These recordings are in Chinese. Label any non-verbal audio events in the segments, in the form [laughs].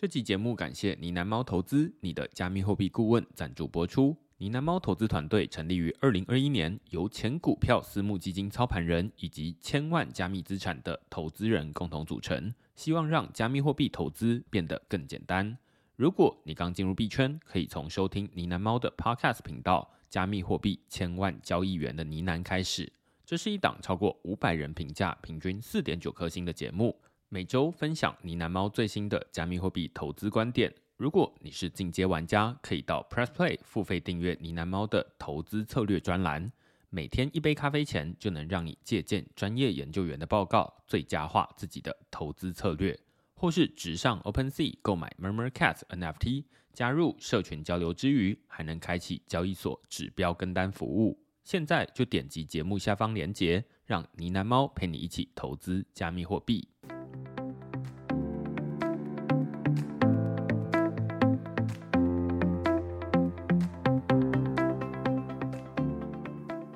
这期节目感谢呢喃猫投资你的加密货币顾问赞助播出。呢喃猫投资团队成立于二零二一年，由前股票私募基金操盘人以及千万加密资产的投资人共同组成，希望让加密货币投资变得更简单。如果你刚进入币圈，可以从收听呢喃猫的 Podcast 频道《加密货币千万交易员的呢喃》开始。这是一档超过五百人评价、平均四点九颗星的节目。每周分享呢喃猫最新的加密货币投资观点。如果你是进阶玩家，可以到 Press Play 付费订阅呢喃猫的投资策略专栏。每天一杯咖啡钱，就能让你借鉴专业研究员的报告，最佳化自己的投资策略。或是直上 OpenSea 购买 MurmurCat NFT，加入社群交流之余，还能开启交易所指标跟单服务。现在就点击节目下方链接，让呢喃猫陪你一起投资加密货币。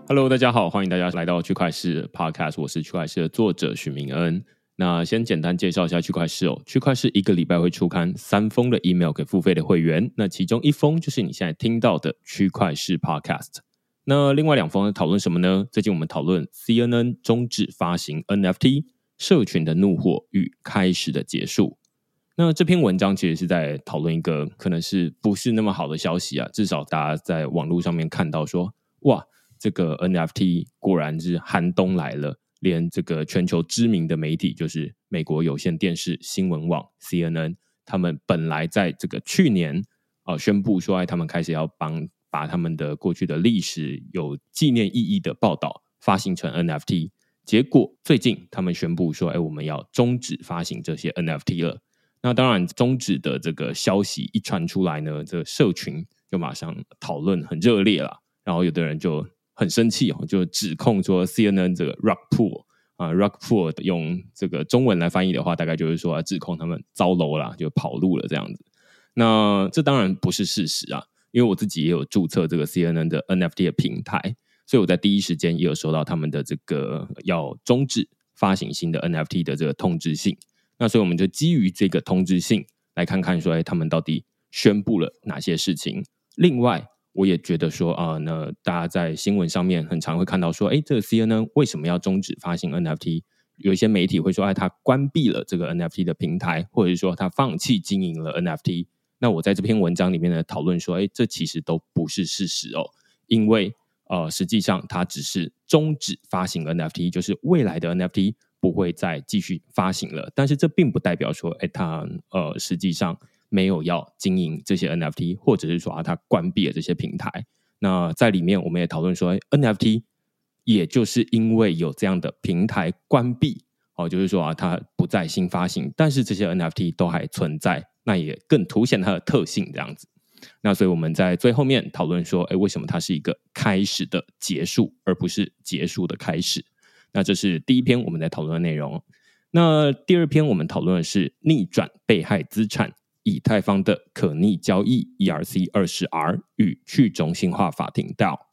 Hello，大家好，欢迎大家来到区块市 Podcast，我是区块势的作者许明恩。那先简单介绍一下区块市哦，区块市一个礼拜会出刊三封的 email 给付费的会员，那其中一封就是你现在听到的区块市 Podcast。那另外两封讨论什么呢？最近我们讨论 CNN 终止发行 NFT，社群的怒火与开始的结束。那这篇文章其实是在讨论一个可能是不是那么好的消息啊，至少大家在网络上面看到说，哇。这个 NFT 果然是寒冬来了，连这个全球知名的媒体，就是美国有线电视新闻网 CNN，他们本来在这个去年啊、宣布说，哎，他们开始要帮把他们的过去的历史有纪念意义的报道发行成 NFT，结果最近他们宣布说，哎，我们要终止发行这些 NFT 了。那当然，终止的这个消息一传出来呢，这个社群就马上讨论很热烈了，然后有的人就。很生气哦，就指控说 CNN 这个 Rock Pool 啊，Rockpool 用这个中文来翻译的话，大概就是说指控他们糟楼了，就跑路了这样子。那这当然不是事实啊，因为我自己也有注册这个 CNN 的 NFT 的平台，所以我在第一时间也有收到他们的这个要终止发行新的 NFT 的这个通知信。那所以我们就基于这个通知信来看看说，他们到底宣布了哪些事情？另外。我也觉得说啊、那大家在新闻上面很常会看到说，哎，这个 CNN 为什么要终止发行 NFT？有一些媒体会说，哎，他关闭了这个 NFT 的平台，或者是说他放弃经营了 NFT。那我在这篇文章里面呢讨论说，哎，这其实都不是事实哦，因为呃，实际上它只是终止发行 NFT，就是未来的 NFT 不会再继续发行了。但是这并不代表说，哎，它呃，实际上。没有要经营这些 NFT，或者是说啊，它关闭了这些平台。那在里面，我们也讨论说，NFT 也就是因为有这样的平台关闭，哦，就是说啊，它不再新发行，但是这些 NFT 都还存在，那也更凸显它的特性这样子。那所以我们在最后面讨论说，哎，为什么它是一个开始的结束，而不是结束的开始？那这是第一篇我们在讨论的内容。那第二篇我们讨论的是逆转被害资产。以太坊的可逆交易 ERC 二十 R 与去中心化法庭道。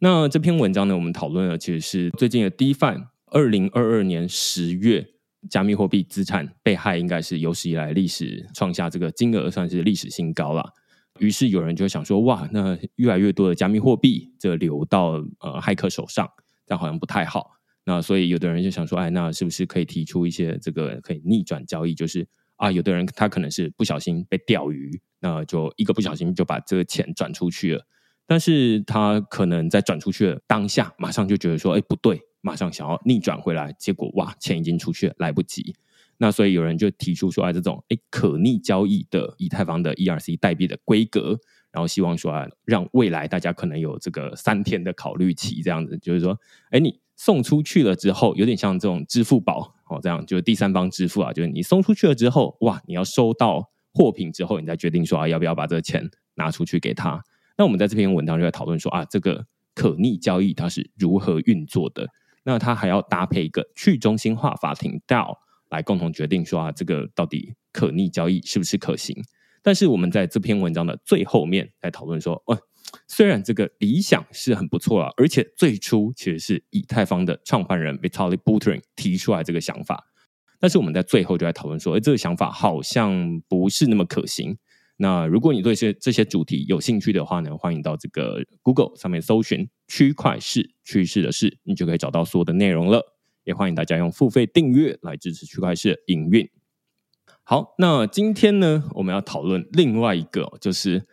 那这篇文章呢，我们讨论的其实是最近的 DeFi。二零二二年十月，加密货币资产被害应该是有史以来历史创下这个金额算是历史新高了。于是有人就想说，哇，那越来越多的加密货币这流到呃骇客手上，这样好像不太好。那所以有的人就想说，哎，那是不是可以提出一些这个可以逆转交易，就是。啊，有的人他可能是不小心被钓鱼，那就一个不小心就把这个钱转出去了。但是他可能在转出去的当下，马上就觉得说，哎，不对，马上想要逆转回来，结果哇，钱已经出去了，来不及。那所以有人就提出说，啊，这种哎可逆交易的以太坊的 ERC 代币的规格，然后希望说啊，让未来大家可能有这个三天的考虑期，这样子，就是说，哎，你送出去了之后，有点像这种支付宝。哦，这样就是第三方支付啊，就是你送出去了之后，哇，你要收到货品之后，你再决定说啊，要不要把这个钱拿出去给他。那我们在这篇文章就在讨论说啊，这个可逆交易它是如何运作的？那它还要搭配一个去中心化法庭 DAO 来共同决定说啊，这个到底可逆交易是不是可行？但是我们在这篇文章的最后面在讨论说，哦。虽然这个理想是很不错啊，而且最初其实是以太坊的创办人 Vitalik Buterin 提出来这个想法，但是我们在最后就在讨论说，哎，这个想法好像不是那么可行。那如果你对这些这些主题有兴趣的话呢，欢迎到这个 Google 上面搜寻“区块势趋势的事”，你就可以找到所有的内容了。也欢迎大家用付费订阅来支持区块势的营运。好，那今天呢，我们要讨论另外一个，就是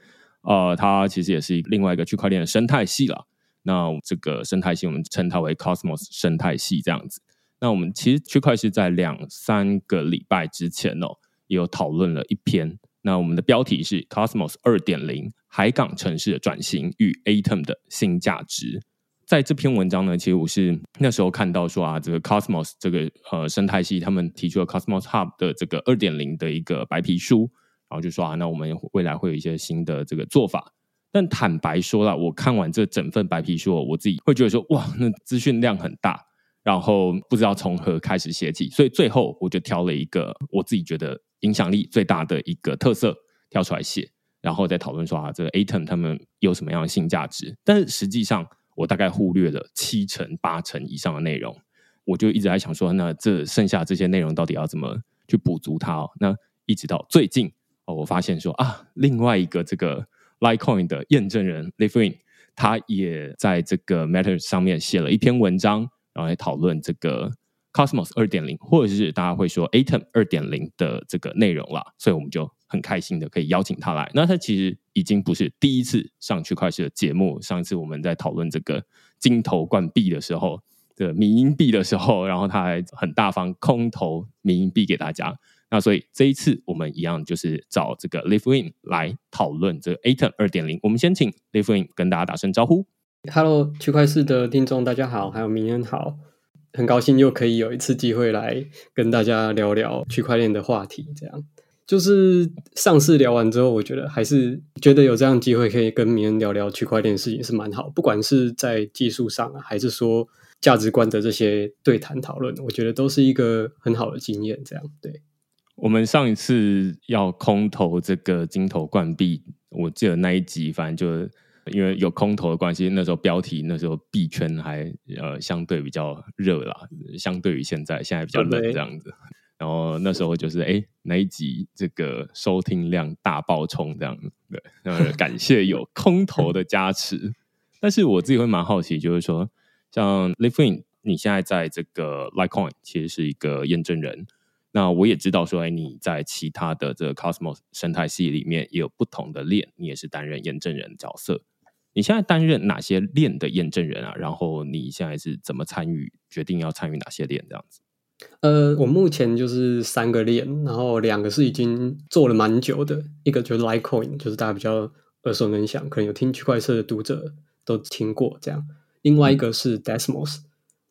呃，它其实也是另外一个区块链的生态系了。那这个生态系，我们称它为 Cosmos 生态系这样子。那我们其实区块是在两三个礼拜之前哦，有讨论了一篇。那我们的标题是 Cosmos 二点零海港城市的转型与 Atom 的新价值。在这篇文章呢，其实我是那时候看到说啊，这个 Cosmos 这个呃生态系，他们提出了 Cosmos Hub 的这个二点零的一个白皮书，然后就说啊，那我们未来会有一些新的这个做法。但坦白说了，我看完这整份白皮书，我自己会觉得说，哇，那资讯量很大，然后不知道从何开始写起，所以最后我就挑了一个我自己觉得影响力最大的一个特色挑出来写，然后再讨论说啊，这个 Atom 他们有什么样的新价值。但是实际上，我大概忽略了七成八成以上的内容，我就一直在想说，那这剩下这些内容到底要怎么去补足它哦？那一直到最近哦，我发现说啊，另外一个这个。Litecoin 的验证人 Livin，他也在这个 Matter 上面写了一篇文章，然后来讨论这个 Cosmos 二点零，或者是大家会说 Atom 二点零的这个内容啦。所以我们就很开心的可以邀请他来。那他其实已经不是第一次上区块势的节目，上一次我们在讨论这个金头冠币的时候，这个迷因币的时候，然后他还很大方空投迷因币给大家。那所以这一次我们一样就是找这个 Live Win 来讨论这个 Atom 二点零。我们先请 Live Win 跟大家打声招呼。Hello，区块市的听众大家好，还有明恩好，很高兴又可以有一次机会来跟大家聊聊区块链的话题。这样就是上次聊完之后，我觉得还是觉得有这样机会可以跟明恩聊聊区块链事情是蛮好，不管是在技术上啊，还是说价值观的这些对谈讨论，我觉得都是一个很好的经验。这样对。我们上一次要空投这个金头冠币，我记得那一集，反正就因为有空投的关系，那时候标题那时候币圈还呃相对比较热啦，相对于现在现在比较冷这样子。然后那时候就是哎，那一集这个收听量大爆冲这样子，对，然后感谢有 [laughs] 空投的加持。但是我自己会蛮好奇，就是说像 Lithuin，你现在在这个 Litecoin 其实是一个验证人。那我也知道说，哎，你在其他的这个 Cosmos 生态系里面也有不同的链，你也是担任验证人角色。你现在担任哪些链的验证人啊？然后你现在是怎么参与决定要参与哪些链这样子？呃，我目前就是三个链，然后两个是已经做了蛮久的，一个就是 Litecoin，就是大家比较耳熟能详，可能有听区块链的读者都听过这样。另外一个是 Desmos，嗯，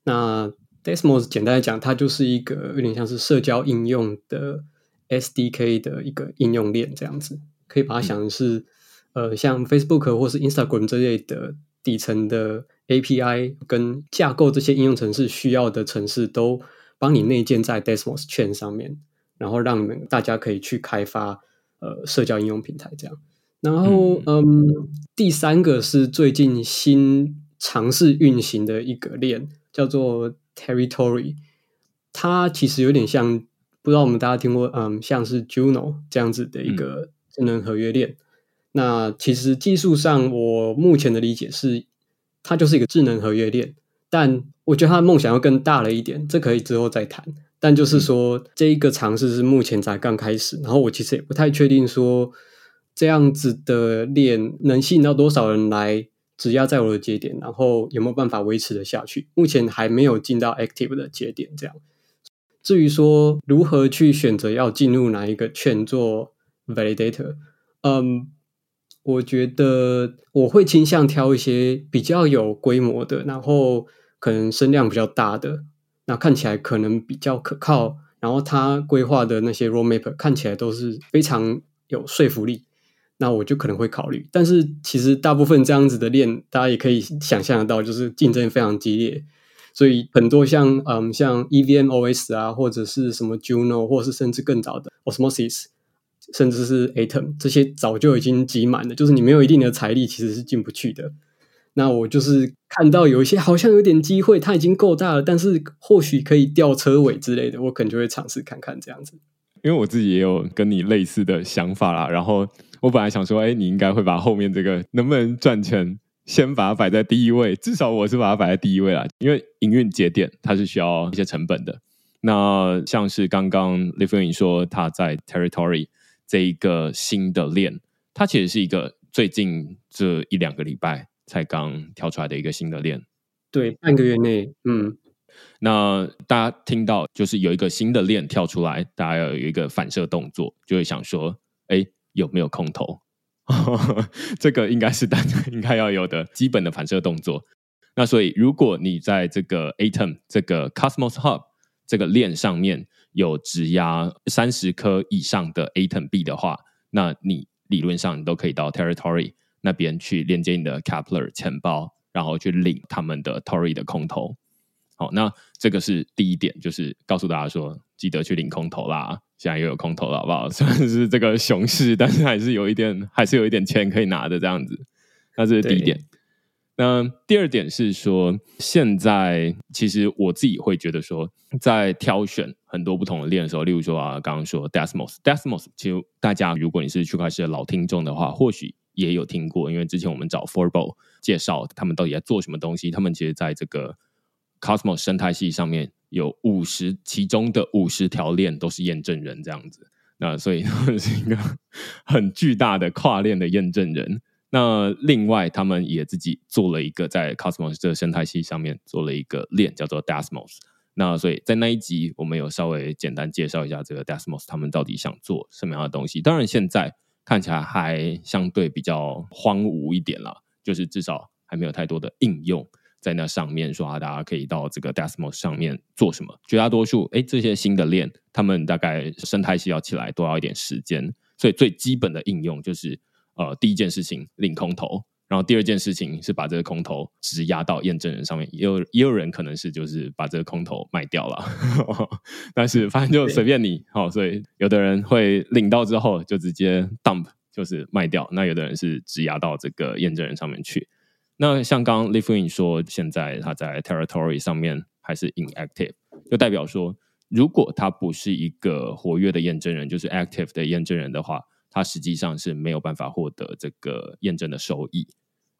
那。Desmos 简单来讲，它就是一个有点像是社交应用的 SDK 的一个应用链这样子，可以把它想成是、嗯、呃像 Facebook 或是 Instagram 这类的底层的 API 跟架构这些应用程式需要的程式都帮你内建在 Desmos 圈上面，然后让你们大家可以去开发呃社交应用平台这样。然后嗯，嗯，第三个是最近新尝试运行的一个链，叫做 Territory，它其实有点像，不知道我们大家听过，嗯，像是 Juno 这样子的一个智能合约链。嗯、那其实技术上，我目前的理解是，它就是一个智能合约链。但我觉得它的梦想要更大了一点，这可以之后再谈。但就是说，嗯、这一个尝试是目前才刚开始。然后我其实也不太确定说，这样子的链能吸引到多少人来。质押在我的节点，然后有没有办法维持的下去？目前还没有进到 active 的节点，这样。至于说如何去选择要进入哪一个圈做 validator，嗯，我觉得我会倾向挑一些比较有规模的，然后可能声量比较大的，那看起来可能比较可靠，然后他规划的那些 roadmap 看起来都是非常有说服力。那我就可能会考虑，但是其实大部分这样子的链，大家也可以想象得到，就是竞争非常激烈，所以很多像嗯像 EVM OS 啊，或者是什么 Juno，或者是甚至更早的 Osmosis，甚至是 Atom 这些早就已经挤满了，就是你没有一定的财力，其实是进不去的。那我就是看到有一些好像有点机会，它已经够大了，但是或许可以吊车尾之类的，我可能就会尝试看看这样子。因为我自己也有跟你类似的想法啦，然后我本来想说，哎，你应该会把后面这个能不能赚钱，先把它摆在第一位，至少我是把它摆在第一位啦，因为营运节点它是需要一些成本的。那像是刚刚 Lithuanian 说他在 Territory 这一个新的链，它其实是一个最近这一两个礼拜才刚跳出来的一个新的链，对，半个月内，嗯。那大家听到就是有一个新的链跳出来，大家要有一个反射动作，就会想说：哎，有没有空投？[laughs] 这个应该是大家应该要有的基本的反射动作。那所以，如果你在这个 Atom 这个 Cosmos Hub 这个链上面有质押三十颗以上的 Atom 币的话，那你理论上你都可以到 Territory 那边去连接你的 Kepler 钱包，然后去领他们的 Tory 的空投。好，那这个是第一点，就是告诉大家说，记得去领空投啦。现在又有空投了，好不好？[laughs] 虽然是这个熊市，但是还是有一点，还是有一点钱可以拿的这样子。那这是第一点。那第二点是说，现在其实我自己会觉得说，在挑选很多不同的链的时候，例如说啊，刚刚说 Desmos，Desmos，其实大家如果你是区块链的老听众的话，或许也有听过，因为之前我们找 Forbo 介绍他们到底在做什么东西，他们其实在这个。Cosmos 生态系上面有五十，其中的五十条链都是验证人这样子，那所以他 [laughs] 们是一个很巨大的跨链的验证人。那另外，他们也自己做了一个在 Cosmos 这个生态系上面做了一个链，叫做 Desmos。那所以在那一集，我们有稍微简单介绍一下这个 Desmos 他们到底想做什么样的东西。当然，现在看起来还相对比较荒芜一点啦，就是至少还没有太多的应用。在那上面说啊，大家可以到这个 Desmos 上面做什么？绝大多数，哎，这些新的链，他们大概生态系要起来都要一点时间，所以最基本的应用就是，呃，第一件事情领空投，然后第二件事情是把这个空投质押到验证人上面，也有也有人可能是就是把这个空投卖掉了，[laughs] 但是反正就随便你，好，所以有的人会领到之后就直接 dump，就是卖掉，那有的人是质押到这个验证人上面去。那像刚 Lithuanian 说，现在他在 Territory 上面还是 inactive，就代表说，如果他不是一个活跃的验证人，就是 active 的验证人的话，他实际上是没有办法获得这个验证的收益。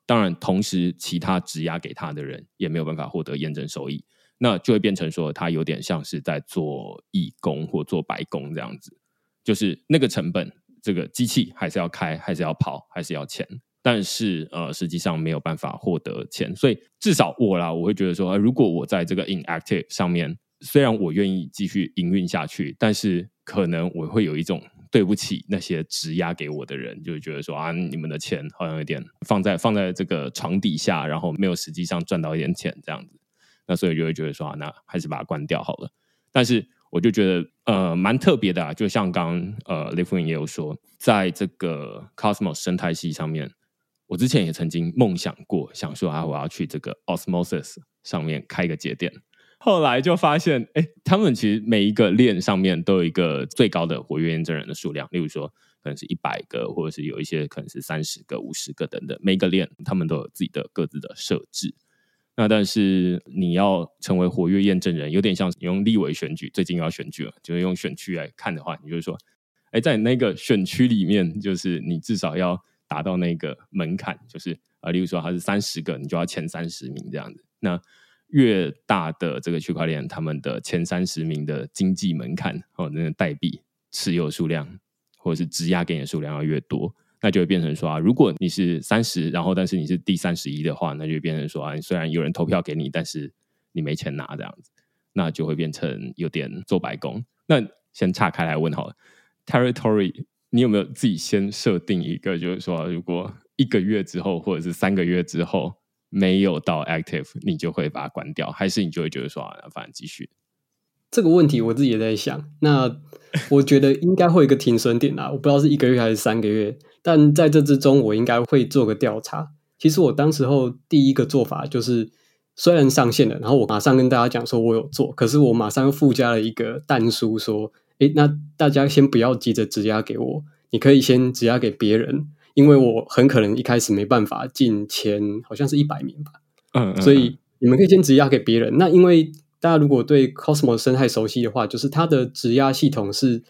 当然，同时其他质押给他的人也没有办法获得验证收益，那就会变成说，他有点像是在做义工或做白工这样子，就是那个成本，这个机器还是要开，还是要跑，还是要钱。但是呃，实际上没有办法获得钱，所以至少我啦，我会觉得说，如果我在这个 inactive 上面，虽然我愿意继续营运下去，但是可能我会有一种对不起那些质押给我的人，就会觉得说啊，你们的钱好像有点放在放在这个床底下，然后没有实际上赚到一点钱这样子，那所以就会觉得说啊，那还是把它关掉好了。但是我就觉得呃，蛮特别的啊，就像刚呃，Lithuanian 也有说，在这个 Cosmos 生态系上面。我之前也曾经梦想过，想说啊，我要去这个 Osmosis 上面开个节点。后来就发现，哎，他们其实每一个链上面都有一个最高的活跃验证人的数量，例如说可能是一百个，或者是有一些可能是三十个、五十个等等。每个链他们都有自己的各自的设置。那但是你要成为活跃验证人，有点像你用立委选举，最近要选举了，就是用选区来看的话，你就是说，哎，在那个选区里面，就是你至少要。达到那个门槛，就是啊，例如说它是三十个，你就要前三十名这样子。那越大的这个区块链，他们的前三十名的经济门槛哦，那个代币持有数量或者是质押给你的数量要越多，那就会变成说啊，如果你是三十，然后但是你是第三十一的话，那就变成说啊，虽然有人投票给你，但是你没钱拿这样子，那就会变成有点做白工。那先岔开来问好了，Territory。你有没有自己先设定一个，就是说，如果一个月之后或者是三个月之后没有到 active，你就会把它关掉，还是你就会觉得说啊，反正继续？这个问题我自己也在想。那我觉得应该会有一个停损点啦，我不知道是一个月还是三个月，但在这之中，我应该会做个调查。其实我当时候第一个做法就是，虽然上线了，然后我马上跟大家讲说我有做，可是我马上又附加了一个但书说。诶，那大家先不要急着质押给我，你可以先质押给别人，因为我很可能一开始没办法进前，好像是一百名吧。嗯，嗯，所以你们可以先质押给别人。那因为大家如果对 Cosmos 生态熟悉的话，就是它的质押系统是，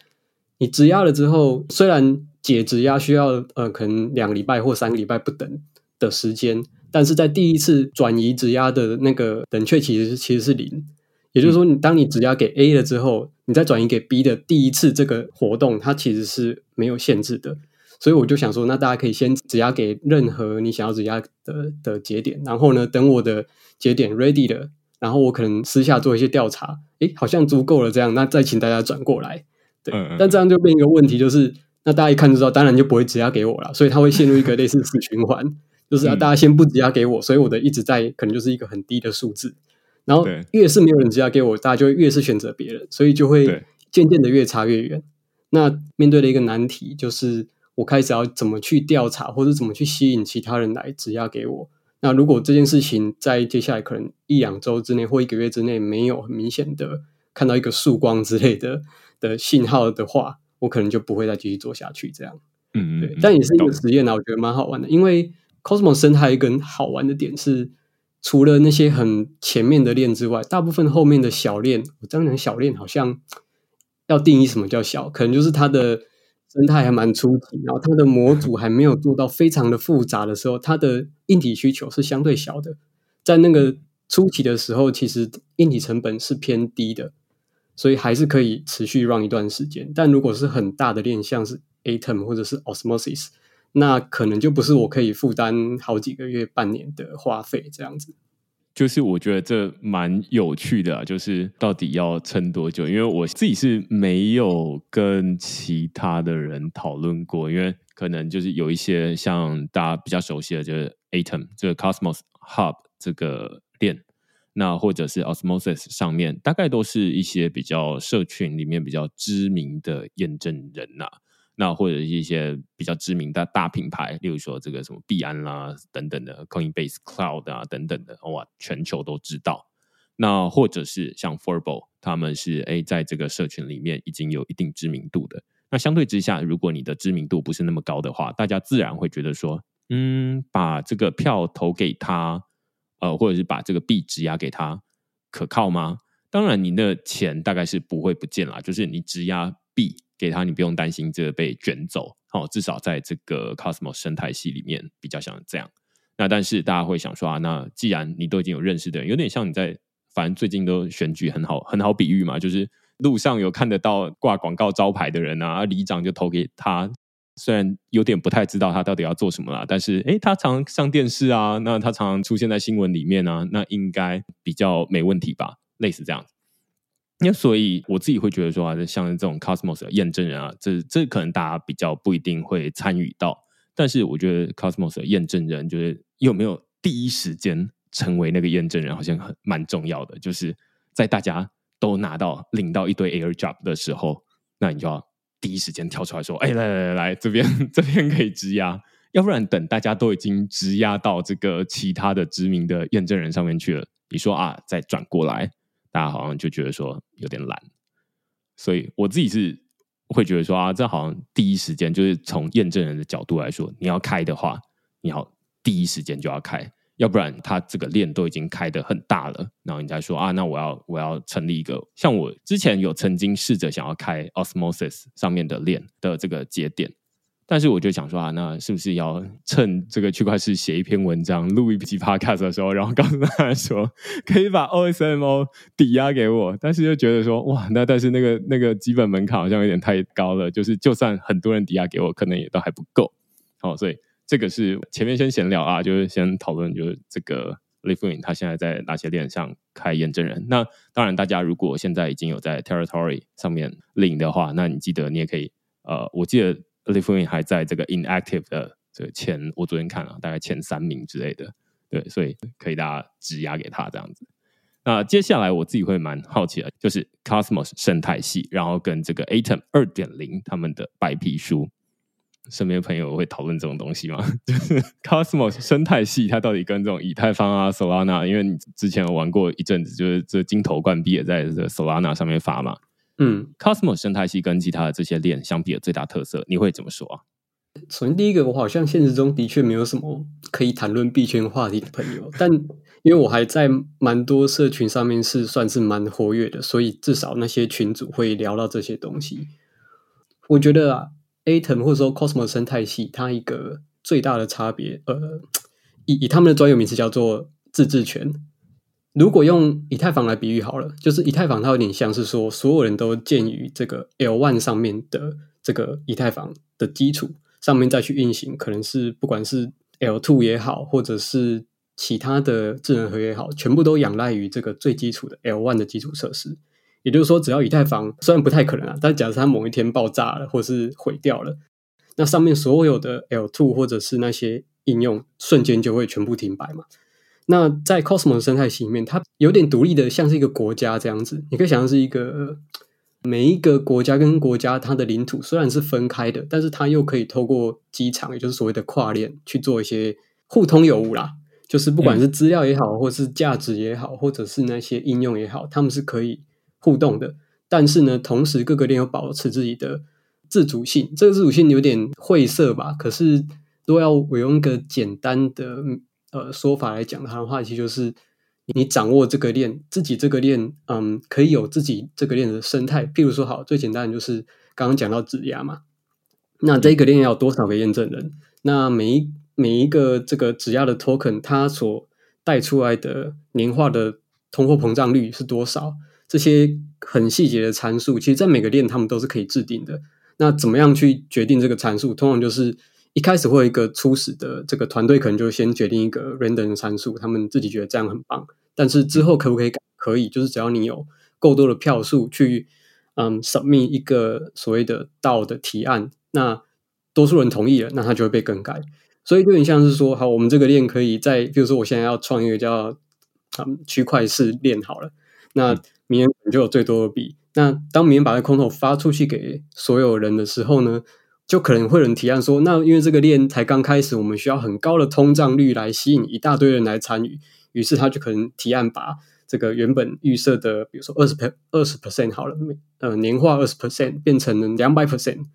你质押了之后，虽然解质押需要呃可能两个礼拜或三个礼拜不等的时间，但是在第一次转移质押的那个冷却其实其实是零。也就是说，你当你质押给 A 了之后，你再转移给 B 的第一次这个活动，它其实是没有限制的。所以我就想说，那大家可以先质押给任何你想要质押的的节点，然后呢，等我的节点 ready 了，然后我可能私下做一些调查，诶，好像足够了，这样，那再请大家转过来。对，嗯嗯，但这样就变一个问题，就是那大家一看就知道，当然就不会质押给我了，所以它会陷入一个类似死循环，就是啊大家先不质押给我，所以我的一直在可能就是一个很低的数字，然后越是没有人质押给我，大家就越是选择别人，所以就会渐渐的越差越远。那面对的一个难题就是。我开始要怎么去调查，或者怎么去吸引其他人来质押给我？那如果这件事情在接下来可能一两周之内或一个月之内没有很明显的看到一个曙光之类的的信号的话，我可能就不会再继续做下去。这样，嗯，嗯，对。但也是一个实验啊，我觉得蛮好玩的。因为 Cosmos 生态一个好玩的点是，除了那些很前面的链之外，大部分后面的小链，我这样讲小链好像要定义什么叫小，可能就是它的。生态还蛮初级，然后它的模组还没有做到非常的复杂的时候，它的硬体需求是相对小的。在那个初期的时候，其实硬体成本是偏低的，所以还是可以持续 run 一段时间。但如果是很大的链，像是 Atom 或者是 Osmosis，那可能就不是我可以负担好几个月、半年的花费这样子。就是我觉得这蛮有趣的啊，就是到底要撑多久？因为我自己是没有跟其他的人讨论过，因为可能就是有一些像大家比较熟悉的，就是 Atom 这个 Cosmos Hub 这个链，那或者是 Osmosis 上面，大概都是一些比较社群里面比较知名的验证人呐、那或者一些比较知名的大品牌，例如说这个什么币安啦等等的，Coinbase Cloud 啊等等的，哇，全球都知道。那或者是像 Forbo，他们是哎，在这个社群里面已经有一定知名度的。那相对之下，如果你的知名度不是那么高的话，大家自然会觉得说，嗯，把这个票投给他，呃，或者是把这个币质押给他，可靠吗？当然，你的钱大概是不会不见啦，就是你质押币。给他，你不用担心这个被卷走，哦，至少在这个 Cosmos 生态系里面比较像这样。那但是大家会想说啊，那既然你都已经有认识的人，有点像你在，反正最近都选举很好，很好比喻嘛，就是路上有看得到挂广告招牌的人啊，里长就投给他。虽然有点不太知道他到底要做什么啦，但是诶，他常上电视啊，那他常常出现在新闻里面啊，那应该比较没问题吧，类似这样。那所以我自己会觉得说啊，像这种 Cosmos 的验证人啊，这这可能大家比较不一定会参与到。但是我觉得 Cosmos 的验证人，就是有没有第一时间成为那个验证人，好像很蛮重要的。就是在大家都拿到领到一堆 Airdrop 的时候，那你就要第一时间跳出来说：“哎，来来来来，这边这边可以质押。”要不然等大家都已经质押到这个其他的知名的验证人上面去了，你说啊，再转过来。大家好像就觉得说有点懒，所以我自己是会觉得说啊，这好像第一时间就是从验证人的角度来说，你要开的话，你要第一时间就要开，要不然它这个链都已经开得很大了，然后你再说啊，那我要我要成立一个，像我之前有曾经试着想要开 Osmosis 上面的链的这个节点。但是我就想说啊，那是不是要趁这个区块势写一篇文章、录一集 Podcast 的时候，然后告诉大家说，可以把 OSMO 抵押给我？但是又觉得说，哇，那但是那个那个基本门槛好像有点太高了，就是就算很多人抵押给我，可能也都还不够。好，所以这个是前面先闲聊啊，就是先讨论，就是这个 l i f i n 他现在在哪些链上开验证人？那当然，大家如果现在已经有在 Territory 上面领的话，那你记得你也可以，呃，我记得。Lithuin 还在这个 inactive 的这个前，我昨天看了，大概前三名之类的，对，所以可以大家质押给他这样子。那接下来我自己会蛮好奇的，就是 Cosmos 生态系，然后跟这个 Atom 二点零他们的白皮书，身边朋友会讨论这种东西吗？[laughs] 就是 Cosmos 生态系，它到底跟这种以太坊啊、Solana，因为你之前玩过一阵子，就是这金头冠币也在这 Solana 上面发嘛。嗯，Cosmos 生态系跟其他的这些链相比的最大特色，你会怎么说啊？首先第一个，我好像现实中的确没有什么可以谈论币圈话题的朋友，但因为我还在蛮多社群上面是算是蛮活跃的，所以至少那些群主会聊到这些东西。我觉得啊，Atom 或者说 Cosmos 生态系，它一个最大的差别，呃，以以他们的专有名词叫做自治权。如果用以太坊来比喻好了，就是以太坊它有点像是说，所有人都建于这个 L1 上面的这个以太坊的基础上面再去运行，可能是不管是 L two 也好，或者是其他的智能合约也好，全部都仰赖于这个最基础的 L one 的基础设施。也就是说，只要以太坊虽然不太可能啊，但假设它某一天爆炸了，或是毁掉了，那上面所有的 L two 或者是那些应用瞬间就会全部停摆嘛。那在 Cosmos 生态系里面，它有点独立的，像是一个国家这样子。你可以想象是一个每一个国家跟国家它的领土虽然是分开的，但是它又可以透过机场，也就是所谓的跨链去做一些互通有无啦。就是不管是资料也好，或是价值也好，或者是那些应用也好，他们是可以互动的。但是呢，同时各个链又保持自己的自主性。这个自主性有点晦涩吧？可是都要我用一个简单的。呃，说法来讲它的话，其实就是你掌握这个链，自己这个链，嗯，可以有自己这个链的生态。譬如说，好，最简单的就是刚刚讲到质押嘛，那这个链要多少个验证人？那每一每一个这个质押的 token，它所带出来的年化的通货膨胀率是多少？这些很细节的参数，其实在每个链他们都是可以制定的。那怎么样去决定这个参数？通常就是。一开始会有一个初始的这个团队，可能就先决定一个 random 参数，他们自己觉得这样很棒。但是之后可不可以改？可以，就是只要你有够多的票数去，嗯，submit 一个所谓的道的提案，那多数人同意了，那它就会被更改。所以有点像是说，好，我们这个链可以在，比如说我现在要创一个叫嗯区块式链好了，那明年就有最多的币。那当明年把这空头发出去给所有人的时候呢？就可能会有人提案说，那因为这个链才刚开始，我们需要很高的通胀率来吸引一大堆人来参与，于是他就可能提案把这个原本预设的，比如说二十 per 二十 percent 好了，呃，年化二十 percent 变成了两百 percent。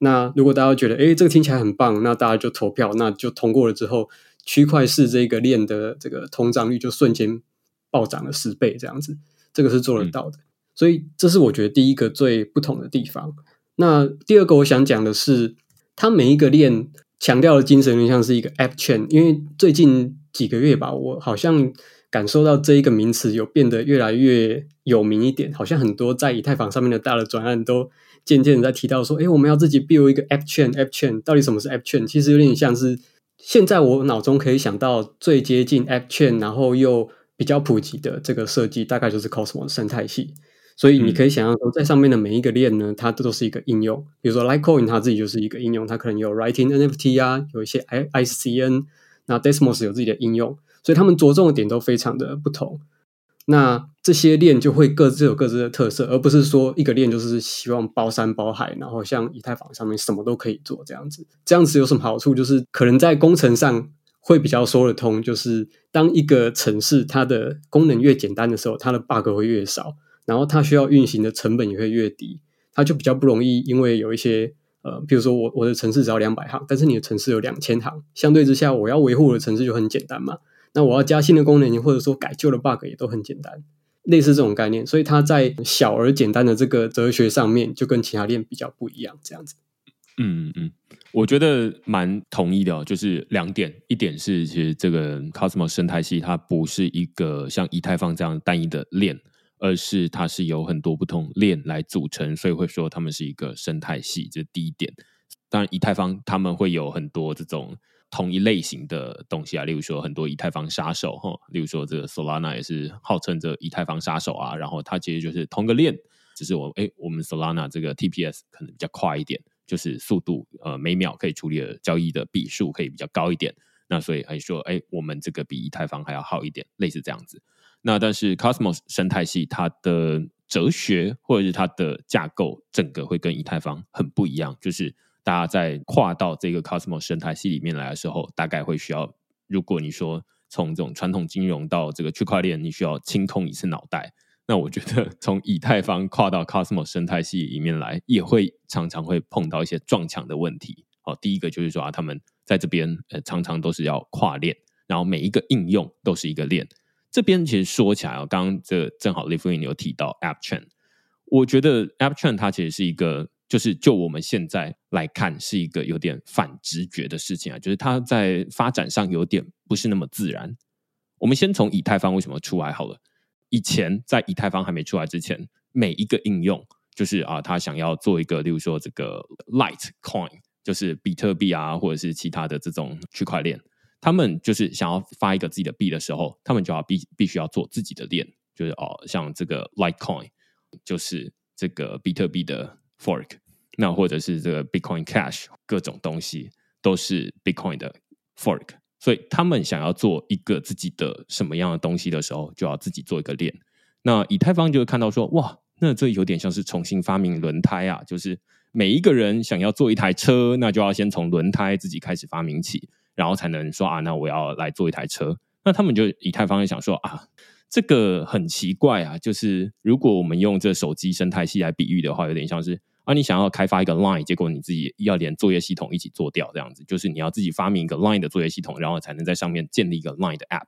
那如果大家觉得，诶，这个听起来很棒，那大家就投票，那就通过了之后，区块式这个链的这个通胀率就瞬间暴涨了十倍，这样子，这个是做得到的。嗯、所以这是我觉得第一个最不同的地方。那第二个我想讲的是，它每一个链强调的精神，就像是一个 App Chain。因为最近几个月吧，我好像感受到这一个名词有变得越来越有名一点。好像很多在以太坊上面的大的专案都渐渐在提到说，诶，我们要自己 build 一个 App Chain，App Chain 到底什么是 App Chain？其实有点像是现在我脑中可以想到最接近 App Chain，然后又比较普及的这个设计，大概就是 Cosmos 生态系。所以你可以想象说，在上面的每一个链呢，它都是一个应用。比如说，Litecoin 它自己就是一个应用，它可能有 Writing NFT 啊，有一些 I ICN，那 Desmos 有自己的应用，所以他们着重的点都非常的不同。那这些链就会各自有各自的特色，而不是说一个链就是希望包山包海，然后像以太坊上面什么都可以做这样子。这样子有什么好处？就是可能在工程上会比较说得通，就是当一个城市它的功能越简单的时候，它的 bug 会越少。然后它需要运行的成本也会越低，它就比较不容易，因为有一些呃，比如说我我的程式只要两百行，但是你的程式有两千行，相对之下，我要维护我的程式就很简单嘛。那我要加新的功能，或者说改旧的 bug 也都很简单，类似这种概念。所以它在小而简单的这个哲学上面，就跟其他链比较不一样，这样子。嗯嗯，我觉得蛮同意的哦，就是两点，一点是其实这个 Cosmos 生态系它不是一个像以太坊这样单一的链。而是它是由很多不同链来组成，所以会说它们是一个生态系，这是第一点。当然，以太坊他们会有很多这种同一类型的东西啊，例如说很多以太坊杀手哈，例如说这个 Solana 也是号称这以太坊杀手啊。然后它其实就是同个链，只是我哎，我们 Solana 这个 TPS 可能比较快一点，就是速度呃每秒可以处理的交易的笔数可以比较高一点。那所以还说哎，我们这个比以太坊还要好一点，类似这样子。那但是 Cosmos 生态系它的哲学或者是它的架构，整个会跟以太坊很不一样。就是大家在跨到这个 Cosmos 生态系里面来的时候，大概会需要，如果你说从这种传统金融到这个区块链，你需要清空一次脑袋。那我觉得从以太坊跨到 Cosmos 生态系里面来，也会常常会碰到一些撞墙的问题。哦，第一个就是说啊，他们在这边呃常常都是要跨链，然后每一个应用都是一个链。这边其实说起来啊，刚刚这正好 Lifwin 有提到 App Chain，我觉得 App Chain 它其实是一个，就是就我们现在来看是一个有点反直觉的事情啊，就是它在发展上有点不是那么自然。我们先从以太坊为什么出来好了。以前在以太坊还没出来之前，每一个应用就是啊，他想要做一个，例如说这个 Litecoin，就是比特币啊，或者是其他的这种区块链，他们就是想要发一个自己的币的时候，他们就要必必须要做自己的链，就是哦，像这个 Litecoin，就是这个比特币的 fork，那或者是这个 Bitcoin Cash，各种东西都是 Bitcoin 的 fork。所以他们想要做一个自己的什么样的东西的时候，就要自己做一个链。那以太坊就会看到说，哇，那这有点像是重新发明轮胎啊，就是每一个人想要做一台车，那就要先从轮胎自己开始发明起，然后才能说啊，那我要来做一台车。那他们就以太坊就想说啊，这个很奇怪啊，就是如果我们用这手机生态系来比喻的话，有点像是。啊，你想要开发一个 Line，结果你自己要连作业系统一起做掉，这样子就是你要自己发明一个 Line 的作业系统，然后才能在上面建立一个 Line 的 App，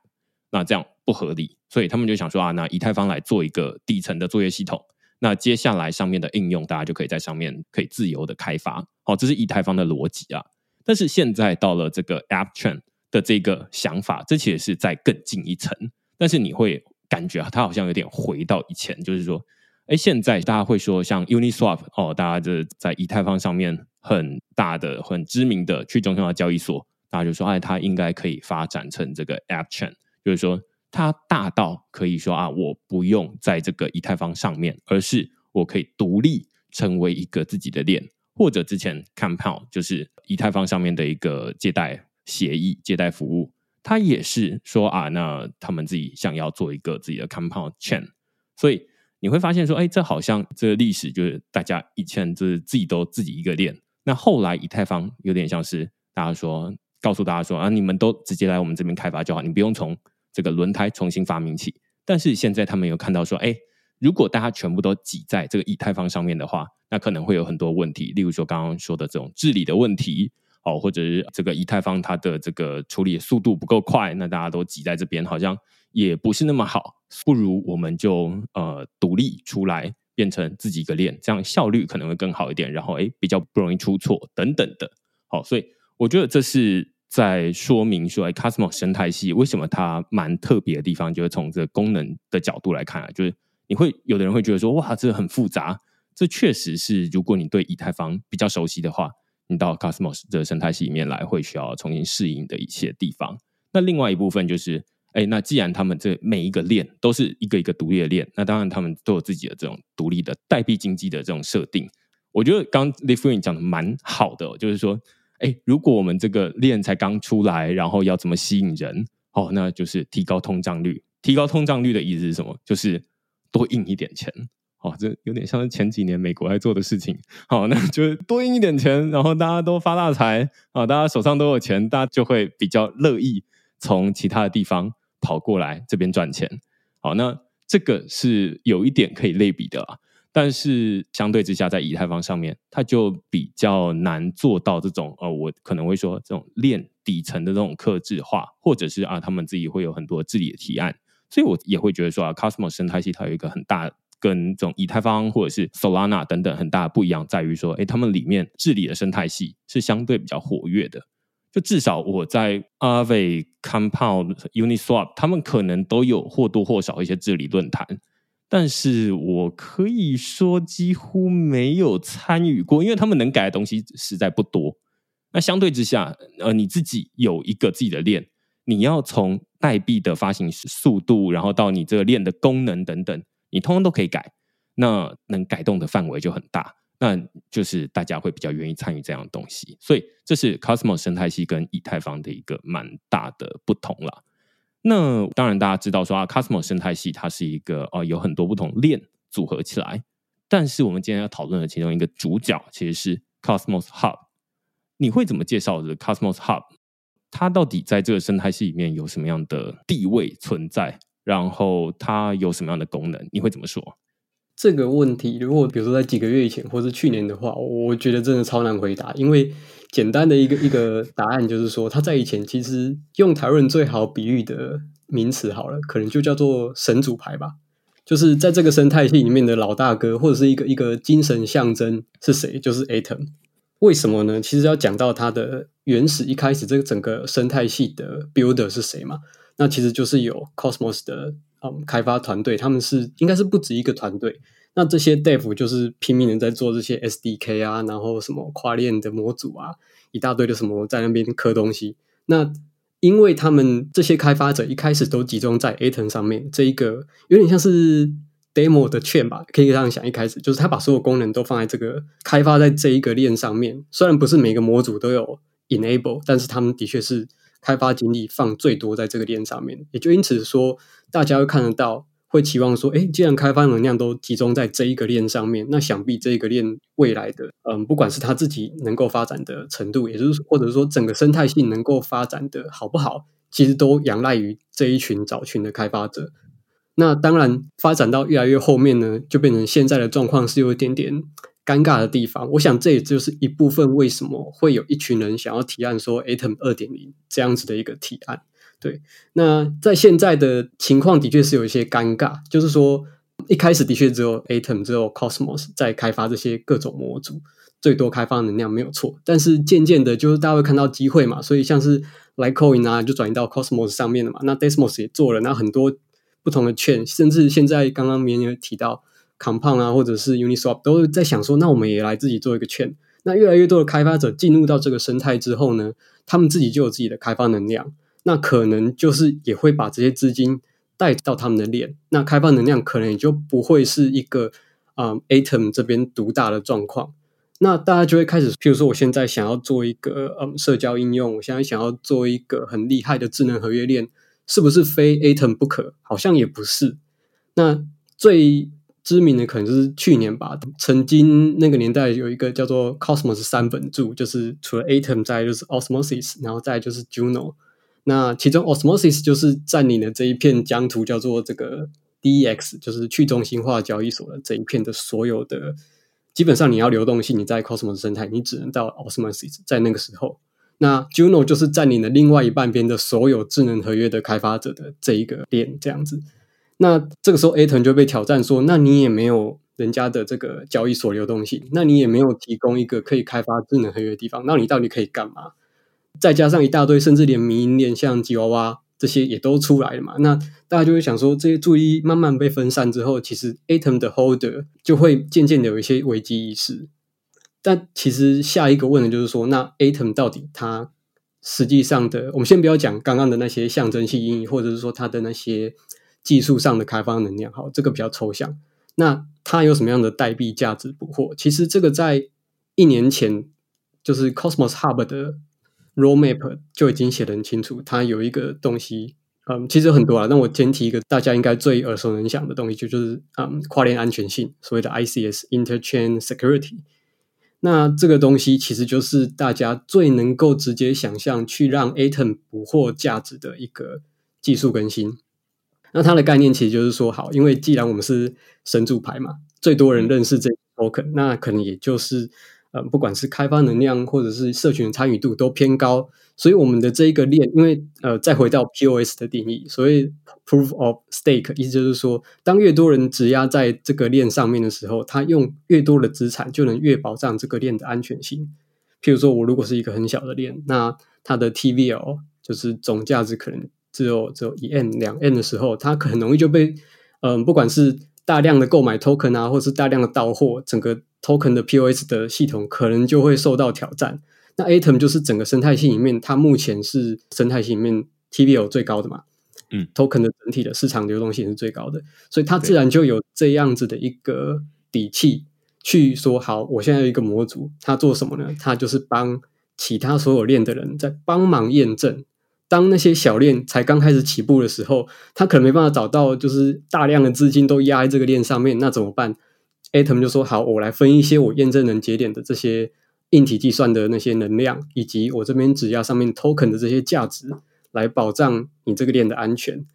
那这样不合理，所以他们就想说啊，那以太坊来做一个底层的作业系统，那接下来上面的应用大家就可以在上面可以自由的开发，好，这是以太坊的逻辑啊。但是现在到了这个 App Chain 的这个想法，这其实是再更进一层，但是你会感觉啊它好像有点回到以前，就是说。哎，现在大家会说像 Uniswap 哦，大家这在以太坊上面很大的、很知名的去中心化交易所，大家就说，哎，它应该可以发展成这个 App Chain，就是说它大到可以说啊，我不用在这个以太坊上面，而是我可以独立成为一个自己的链，或者之前 Compound 就是以太坊上面的一个借贷协议、借贷服务，它也是说啊，那他们自己想要做一个自己的 Compound Chain，所以。你会发现说，哎，这好像这个历史就是大家以前就是自己都自己一个链。那后来以太坊有点像是大家说，告诉大家说啊，你们都直接来我们这边开发就好，你不用从这个轮胎重新发明起。但是现在他们有看到说，哎，如果大家全部都挤在这个以太坊上面的话，那可能会有很多问题，例如说刚刚说的这种治理的问题，哦，或者是这个以太坊它的这个处理速度不够快，那大家都挤在这边，好像也不是那么好。不如我们就呃独立出来，变成自己一个链，这样效率可能会更好一点。然后诶比较不容易出错等等的。好，所以我觉得这是在说明说，哎，Cosmo 生态系为什么它蛮特别的地方，就是从这个功能的角度来看啊，就是你会有的人会觉得说，哇，这很复杂。这确实是，如果你对以太坊比较熟悉的话，你到 Cosmos 这个生态系里面来，会需要重新适应的一些地方。那另外一部分就是。哎，那既然他们这每一个链都是一个一个独立的链，那当然他们都有自己的这种独立的代币经济的这种设定。我觉得刚 l i f i n 讲的蛮好的，就是说，哎，如果我们这个链才刚出来，然后要怎么吸引人？哦，那就是提高通胀率。提高通胀率的意思是什么？就是多印一点钱。哦，这有点像是前几年美国在做的事情。好，那就是多印一点钱，然后大家都发大财啊，大家手上都有钱，大家就会比较乐意从其他的地方。跑过来这边赚钱，好，那这个是有一点可以类比的啊，但是相对之下，在以太坊上面，它就比较难做到这种，呃，我可能会说这种链底层的这种克制化，或者是啊，他们自己会有很多治理的提案，所以我也会觉得说啊，Cosmos 生态系它有一个很大跟这种以太坊或者是 Solana 等等很大的不一样，在于说，哎，他们里面治理的生态系是相对比较活跃的。就至少我在 Aave、Compound、Uniswap，他们可能都有或多或少一些治理论坛，但是我可以说几乎没有参与过，因为他们能改的东西实在不多。那相对之下，呃，你自己有一个自己的链，你要从代币的发行速度，然后到你这个链的功能等等，你通通都可以改，那能改动的范围就很大。那就是大家会比较愿意参与这样的东西，所以这是 Cosmos 生态系跟以太坊的一个蛮大的不同了。那当然大家知道说啊，Cosmos 生态系它是一个哦、呃、有很多不同链组合起来，但是我们今天要讨论的其中一个主角其实是 Cosmos Hub。你会怎么介绍这 Cosmos Hub？它到底在这个生态系里面有什么样的地位存在？然后它有什么样的功能？你会怎么说？这个问题，如果比如说在几个月以前，或是去年的话，我觉得真的超难回答。因为简单的一个一个答案就是说，它在以前其实用台湾最好比喻的名词好了，可能就叫做神主牌吧。就是在这个生态系里面的老大哥，或者是一个一个精神象征是谁？就是 Atom。为什么呢？其实要讲到它的原始，一开始这个整个生态系的 builder 是谁嘛？那其实就是有 Cosmos 的嗯开发团队，他们是应该是不止一个团队。那这些 Dev 就是拼命的在做这些 SDK 啊，然后什么跨链的模组啊，一大堆的什么在那边刻东西。那因为他们这些开发者一开始都集中在 Atom 上面，这一个有点像是 Demo 的券吧，可以这样想。一开始就是他把所有功能都放在这个开发在这一个链上面，虽然不是每个模组都有 Enable，但是他们的确是开发精力放最多在这个链上面，也就因此说，大家会看得到。会期望说，诶，既然开发能量都集中在这一个链上面，那想必这一个链未来的，嗯，不管是他自己能够发展的程度，也就是或者说整个生态系能够发展的好不好，其实都仰赖于这一群早群的开发者。那当然，发展到越来越后面呢，就变成现在的状况是有一点点尴尬的地方。我想这也就是一部分为什么会有一群人想要提案说 Atom 二点零这样子的一个提案。对，那在现在的情况的确是有一些尴尬，就是说一开始的确只有 Atom 只有 Cosmos 在开发这些各种模组，最多开发能量没有错，但是渐渐的，就是大家会看到机会嘛，所以像是 Litecoin 啊，就转移到 Cosmos 上面了嘛，那 Desmos 也做了，那很多不同的券，甚至现在刚刚明有提到 Compound 啊，或者是 Uniswap 都在想说，那我们也来自己做一个券，那越来越多的开发者进入到这个生态之后呢，他们自己就有自己的开发能量。那可能就是也会把这些资金带到他们的链，那开发能量可能也就不会是一个啊、嗯、Atom 这边独大的状况。那大家就会开始，譬如说，我现在想要做一个嗯社交应用，我现在想要做一个很厉害的智能合约链，是不是非 Atom 不可？好像也不是。那最知名的可能就是去年吧，曾经那个年代有一个叫做 Cosmos 三本柱，就是除了 Atom 再就是 Osmosis，然后再就是 Juno。那其中，Osmosis 就是占领了这一片疆土，叫做这个 DEX，就是去中心化交易所的这一片的所有的，基本上你要流动性，你在 Cosmos 生态，你只能到 Osmosis。在那个时候，那 Juno 就是占领了另外一半边的所有智能合约的开发者的这一个链，这样子。那这个时候，Atom 就被挑战说，那你也没有人家的这个交易所流动性，那你也没有提供一个可以开发智能合约的地方，那你到底可以干嘛？再加上一大堆，甚至连迷因链像吉娃娃这些也都出来了嘛，那大家就会想说，这些注意力慢慢被分散之后，其实 Atom 的 Holder 就会渐渐的有一些危机意识。但其实下一个问的就是说，那 Atom 到底它实际上的，我们先不要讲刚刚的那些象征性意义，或者是说它的那些技术上的开发能量，好，这个比较抽象。那它有什么样的代币价值捕获？其实这个在一年前就是 Cosmos Hub 的。Roadmap 就已经写得很清楚，它有一个东西，嗯，其实很多啊。那我先提一个大家应该最耳熟能详的东西，就就是嗯，跨链安全性，所谓的 ICS（Interchain Security）。那这个东西其实就是大家最能够直接想象去让 Atom 捕获价值的一个技术更新。那它的概念其实就是说，好，因为既然我们是神助牌嘛，最多人认识这个 token，那可能也就是。呃，不管是开发能量或者是社群参与度都偏高，所以我们的这一个链，因为呃，再回到 POS 的定义，所谓 Proof of Stake，意思就是说，当越多人质押在这个链上面的时候，他用越多的资产，就能越保障这个链的安全性。譬如说，我如果是一个很小的链，那它的 TVL 就是总价值可能只有只有一 n 两 n 的时候，它很容易就被嗯、不管是大量的购买 Token 啊，或是大量的到货，整个 Token 的 POS 的系统可能就会受到挑战。那 Atom 就是整个生态系里面，它目前是生态系里面 TVL 最高的嘛？嗯，Token 的整体的市场流动性是最高的，所以它自然就有这样子的一个底气去说：好，我现在有一个模组，它做什么呢？它就是帮其他所有链的人在帮忙验证。当那些小链才刚开始起步的时候，他可能没办法找到，就是大量的资金都压在这个链上面，那怎么办？Atom 就说：“好，我来分一些我验证能节点的这些硬体计算的那些能量，以及我这边质押上面 token 的这些价值，来保障你这个链的安全。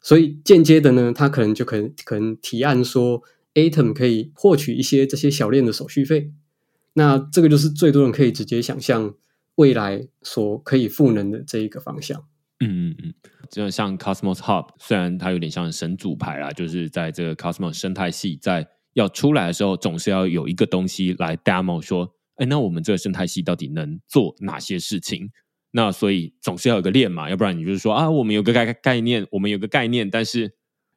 所以间接的呢，他可能就可能可能提案说，Atom 可以获取一些这些小链的手续费。那这个就是最多人可以直接想象，未来所可以赋能的这一个方向。嗯嗯嗯，就像 Cosmos Hub，虽然它有点像神主牌啦，就是在这个 Cosmos 生态系在要出来的时候，总是要有一个东西来 demo 说，哎，那我们这个生态系到底能做哪些事情？那所以总是要有个链嘛，要不然你就是说啊，我们有个概概念，我们有个概念，但是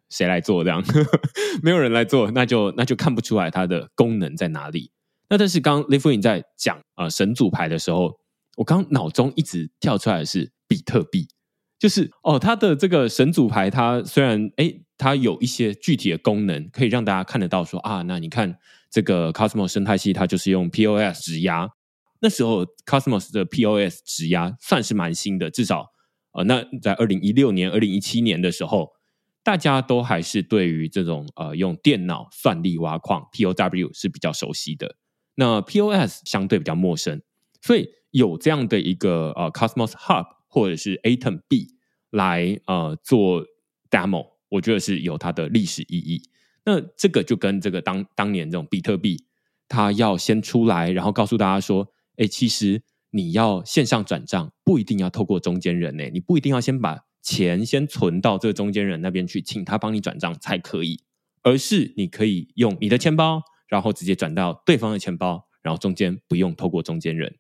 谁来做这样？[laughs] 没有人来做，那就那就看不出来它的功能在哪里。那但是刚 Li-Fu 在讲啊、神主牌的时候，我刚脑中一直跳出来的是比特币，就是哦，它的这个神主牌，它虽然哎，它有一些具体的功能，可以让大家看得到说啊，那你看这个 Cosmos 生态系，它就是用 POS 质押。那时候，Cosmos 的 POS 质押算是蛮新的，至少呃，那在二零一六年、二零一七年的时候，大家都还是对于这种呃用电脑算力挖矿 POW 是比较熟悉的。那 POS 相对比较陌生，所以有这样的一个呃 Cosmos Hub 或者是 Atom B 来呃做 demo，我觉得是有它的历史意义。那这个就跟这个当当年这种比特币，它要先出来，然后告诉大家说。哎，其实你要线上转账，不一定要透过中间人呢。你不一定要先把钱先存到这个中间人那边去，请他帮你转账才可以，而是你可以用你的钱包，然后直接转到对方的钱包，然后中间不用透过中间人。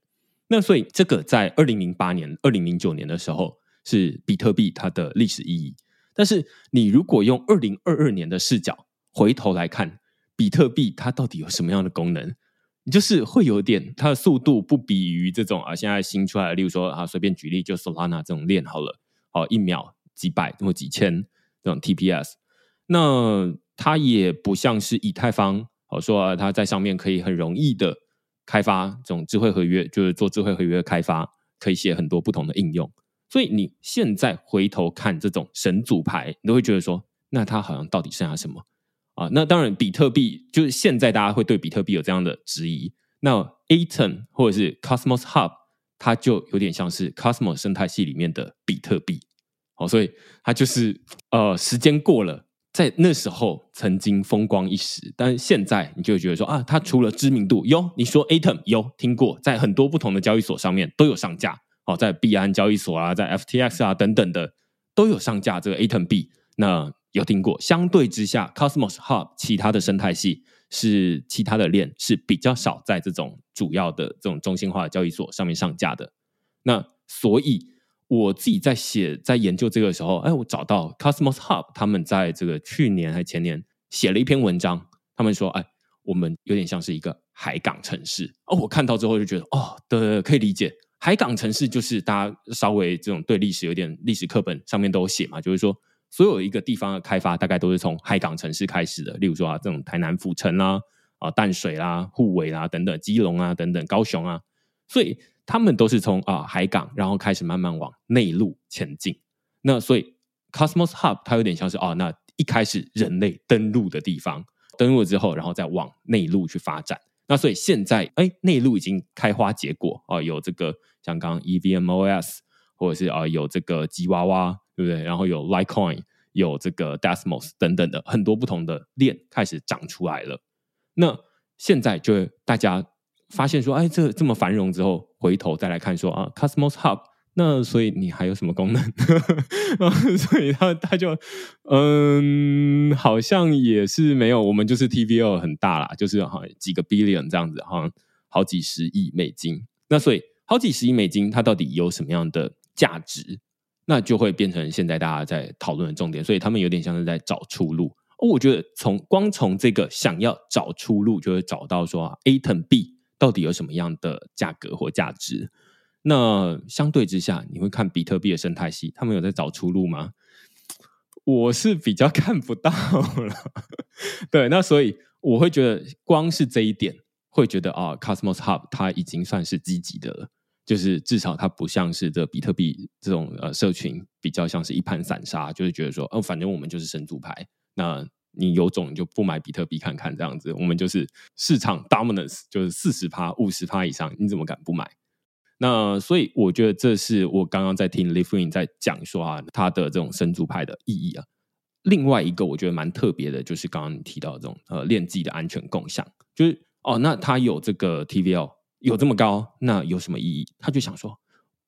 那所以这个在二零零八年、二零零九年的时候是比特币它的历史意义。但是你如果用二零二二年的视角回头来看，比特币它到底有什么样的功能？就是会有点，它的速度不比于这种啊，现在新出来的，例如说啊，随便举例，就 Solana 这种链好了，哦，一秒几百或几千这种 TPS，那它也不像是以太坊，好说啊，它在上面可以很容易的开发这种智慧合约，就是做智慧合约开发，可以写很多不同的应用。所以你现在回头看这种神组牌，你都会觉得说，那它好像到底剩下什么？啊，那当然，比特币就是现在大家会对比特币有这样的质疑。那 Atom 或者是 Cosmos Hub，它就有点像是 Cosmos 生态系里面的比特币。好，所以它就是呃，时间过了，在那时候曾经风光一时，但是现在你就会觉得说啊，它除了知名度有，你说 Atom 有听过，在很多不同的交易所上面都有上架。好，在币安交易所啊，在 FTX 啊等等的都有上架这个 Atom 币。那有听过，相对之下，Cosmos Hub 其他的生态系是其他的链是比较少在这种主要的这种中心化的交易所上面上架的。那所以我自己在写在研究这个时候，哎，我找到 Cosmos Hub 他们在这个去年还前年写了一篇文章，他们说，哎，我们有点像是一个海港城市。哦，我看到之后就觉得，哦，对，对，对，可以理解，海港城市就是大家稍微这种对历史有点历史课本上面都有写嘛，就是说。所有一个地方的开发，大概都是从海港城市开始的。例如说啊，这种台南府城啦、啊、淡水啦、啊、虎尾啦等等，基隆啊等等，高雄啊，所以他们都是从啊海港，然后开始慢慢往内陆前进。那所以 Cosmos Hub 它有点像是啊，那一开始人类登陆的地方，登陆之后，然后再往内陆去发展。那所以现在，哎，内陆已经开花结果啊，有这个像刚刚 EVMOS，或者是啊有这个吉娃娃。对不对？然后有 Litecoin，有这个 Desmos 等等的很多不同的链开始长出来了。那现在就大家发现说，哎，这这么繁荣之后，回头再来看说啊，Cosmos Hub，那所以你还有什么功能？[laughs] 所以他他就嗯，好像也是没有。我们就是 TVL 很大啦，就是好几个 billion 这样子，好像好几十亿美金。那所以好几十亿美金，它到底有什么样的价值？那就会变成现在大家在讨论的重点，所以他们有点像是在找出路。哦我觉得从光从这个想要找出路，就会找到说 Atom 币到底有什么样的价格或价值。那相对之下，你会看比特币的生态系，他们有在找出路吗？我是比较 [laughs] 看不到了。对，那所以我会觉得，光是这一点，会觉得啊，Cosmos Hub 它已经算是积极的了。就是至少它不像是这比特币这种呃社群，比较像是一盘散沙，就是觉得说哦，反正我们就是神主牌，那你有种就不买比特币看看这样子，我们就是市场 dominance，就是四十趴、五十趴以上，你怎么敢不买？那所以我觉得这是我刚刚在听 Li-Fu 在讲说啊，他的这种神主牌的意义啊。另外一个我觉得蛮特别的，就是刚刚你提到这种呃链际的安全共享，就是哦，那它有这个 TVL。有这么高，那有什么意义？他就想说，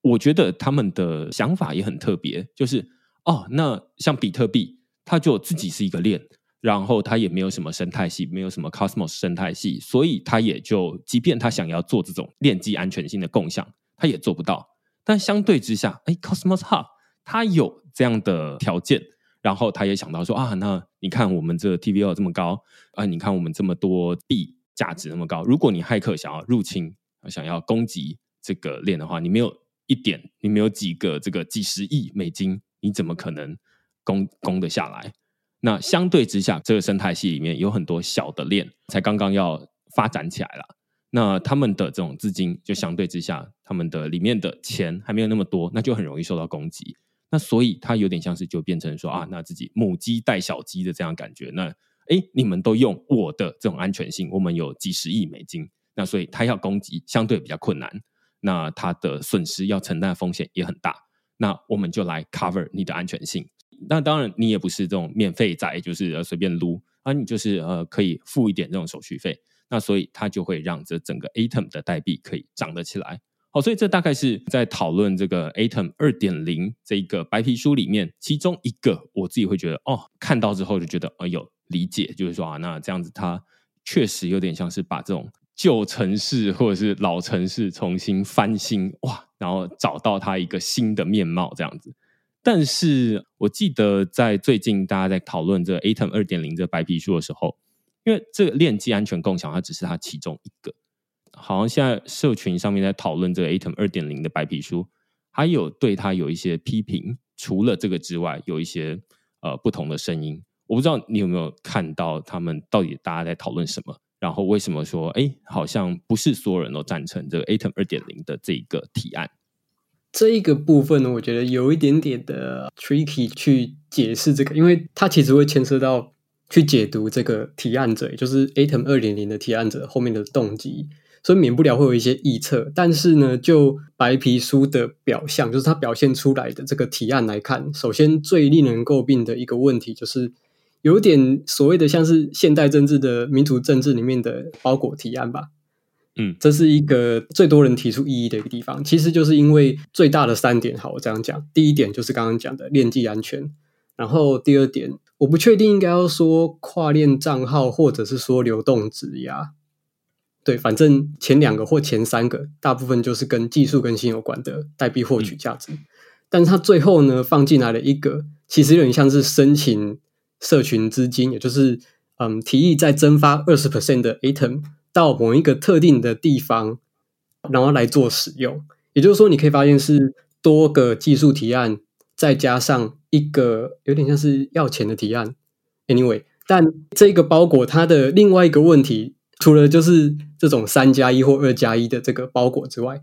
我觉得他们的想法也很特别，就是哦，那像比特币，它就自己是一个链，然后它也没有什么生态系，没有什么 Cosmos 生态系，所以它也就，即便他想要做这种链际安全性的共享，他也做不到。但相对之下，哎，Cosmos Hub 它有这样的条件，然后他也想到说啊，那你看我们这 TVL 这么高啊，你看我们这么多币价值那么高，如果你骇客想要入侵，想要攻击这个链的话，你没有一点，你没有几个这个几十亿美金，你怎么可能攻攻得下来？那相对之下，这个生态系里面有很多小的链，才刚刚要发展起来了。那他们的这种资金，就相对之下，他们的里面的钱还没有那么多，那就很容易受到攻击。那所以它有点像是就变成说啊，那自己母鸡带小鸡的这样感觉。那哎，你们都用我的这种安全性，我们有几十亿美金。那所以他要攻击相对比较困难，那他的损失要承担的风险也很大。那我们就来 cover 你的安全性。那当然你也不是这种免费仔，就是随便撸啊，你就是呃可以付一点这种手续费。那所以它就会让这整个 Atom 的代币可以涨得起来。好，所以这大概是在讨论这个 Atom 二点零这一个白皮书里面其中一个，我自己会觉得哦，看到之后就觉得哦有理解，就是说啊，那这样子它确实有点像是把这种。旧城市或者是老城市重新翻新哇，然后找到它一个新的面貌这样子。但是我记得在最近大家在讨论这个 Atom 二点零这白皮书的时候，因为这个链际安全共享它只是它其中一个，好像现在社群上面在讨论这个 Atom 二点零的白皮书，还有对它有一些批评。除了这个之外，有一些呃不同的声音，我不知道你有没有看到他们到底大家在讨论什么。然后为什么说，哎，好像不是所有人都赞成这个 Atom 二点零的这一个提案？这一个部分呢，我觉得有一点点的 tricky 去解释这个，因为它其实会牵涉到去解读这个提案者，也就是 Atom 二点零的提案者后面的动机，所以免不了会有一些臆测。但是呢，就白皮书的表象，就是它表现出来的这个提案来看，首先最令人诟病的一个问题就是。有点所谓的像是现代政治的民主政治里面的包裹提案吧，嗯，这是一个最多人提出异议的一个地方。其实就是因为最大的三点，好，我这样讲，第一点就是刚刚讲的链际安全，然后第二点，我不确定应该要说跨链账号或者是说流动质押，对，反正前两个或前三个大部分就是跟技术更新有关的代币获取价值，嗯，但是它最后呢放进来了一个，其实有点像是申请。社群资金，也就是嗯，提议再增发二十 percent 的 Atom 到某一个特定的地方，然后来做使用。也就是说，你可以发现是多个技术提案，再加上一个有点像是要钱的提案。Anyway，但这个包裹它的另外一个问题，除了就是这种三加一或二加一的这个包裹之外，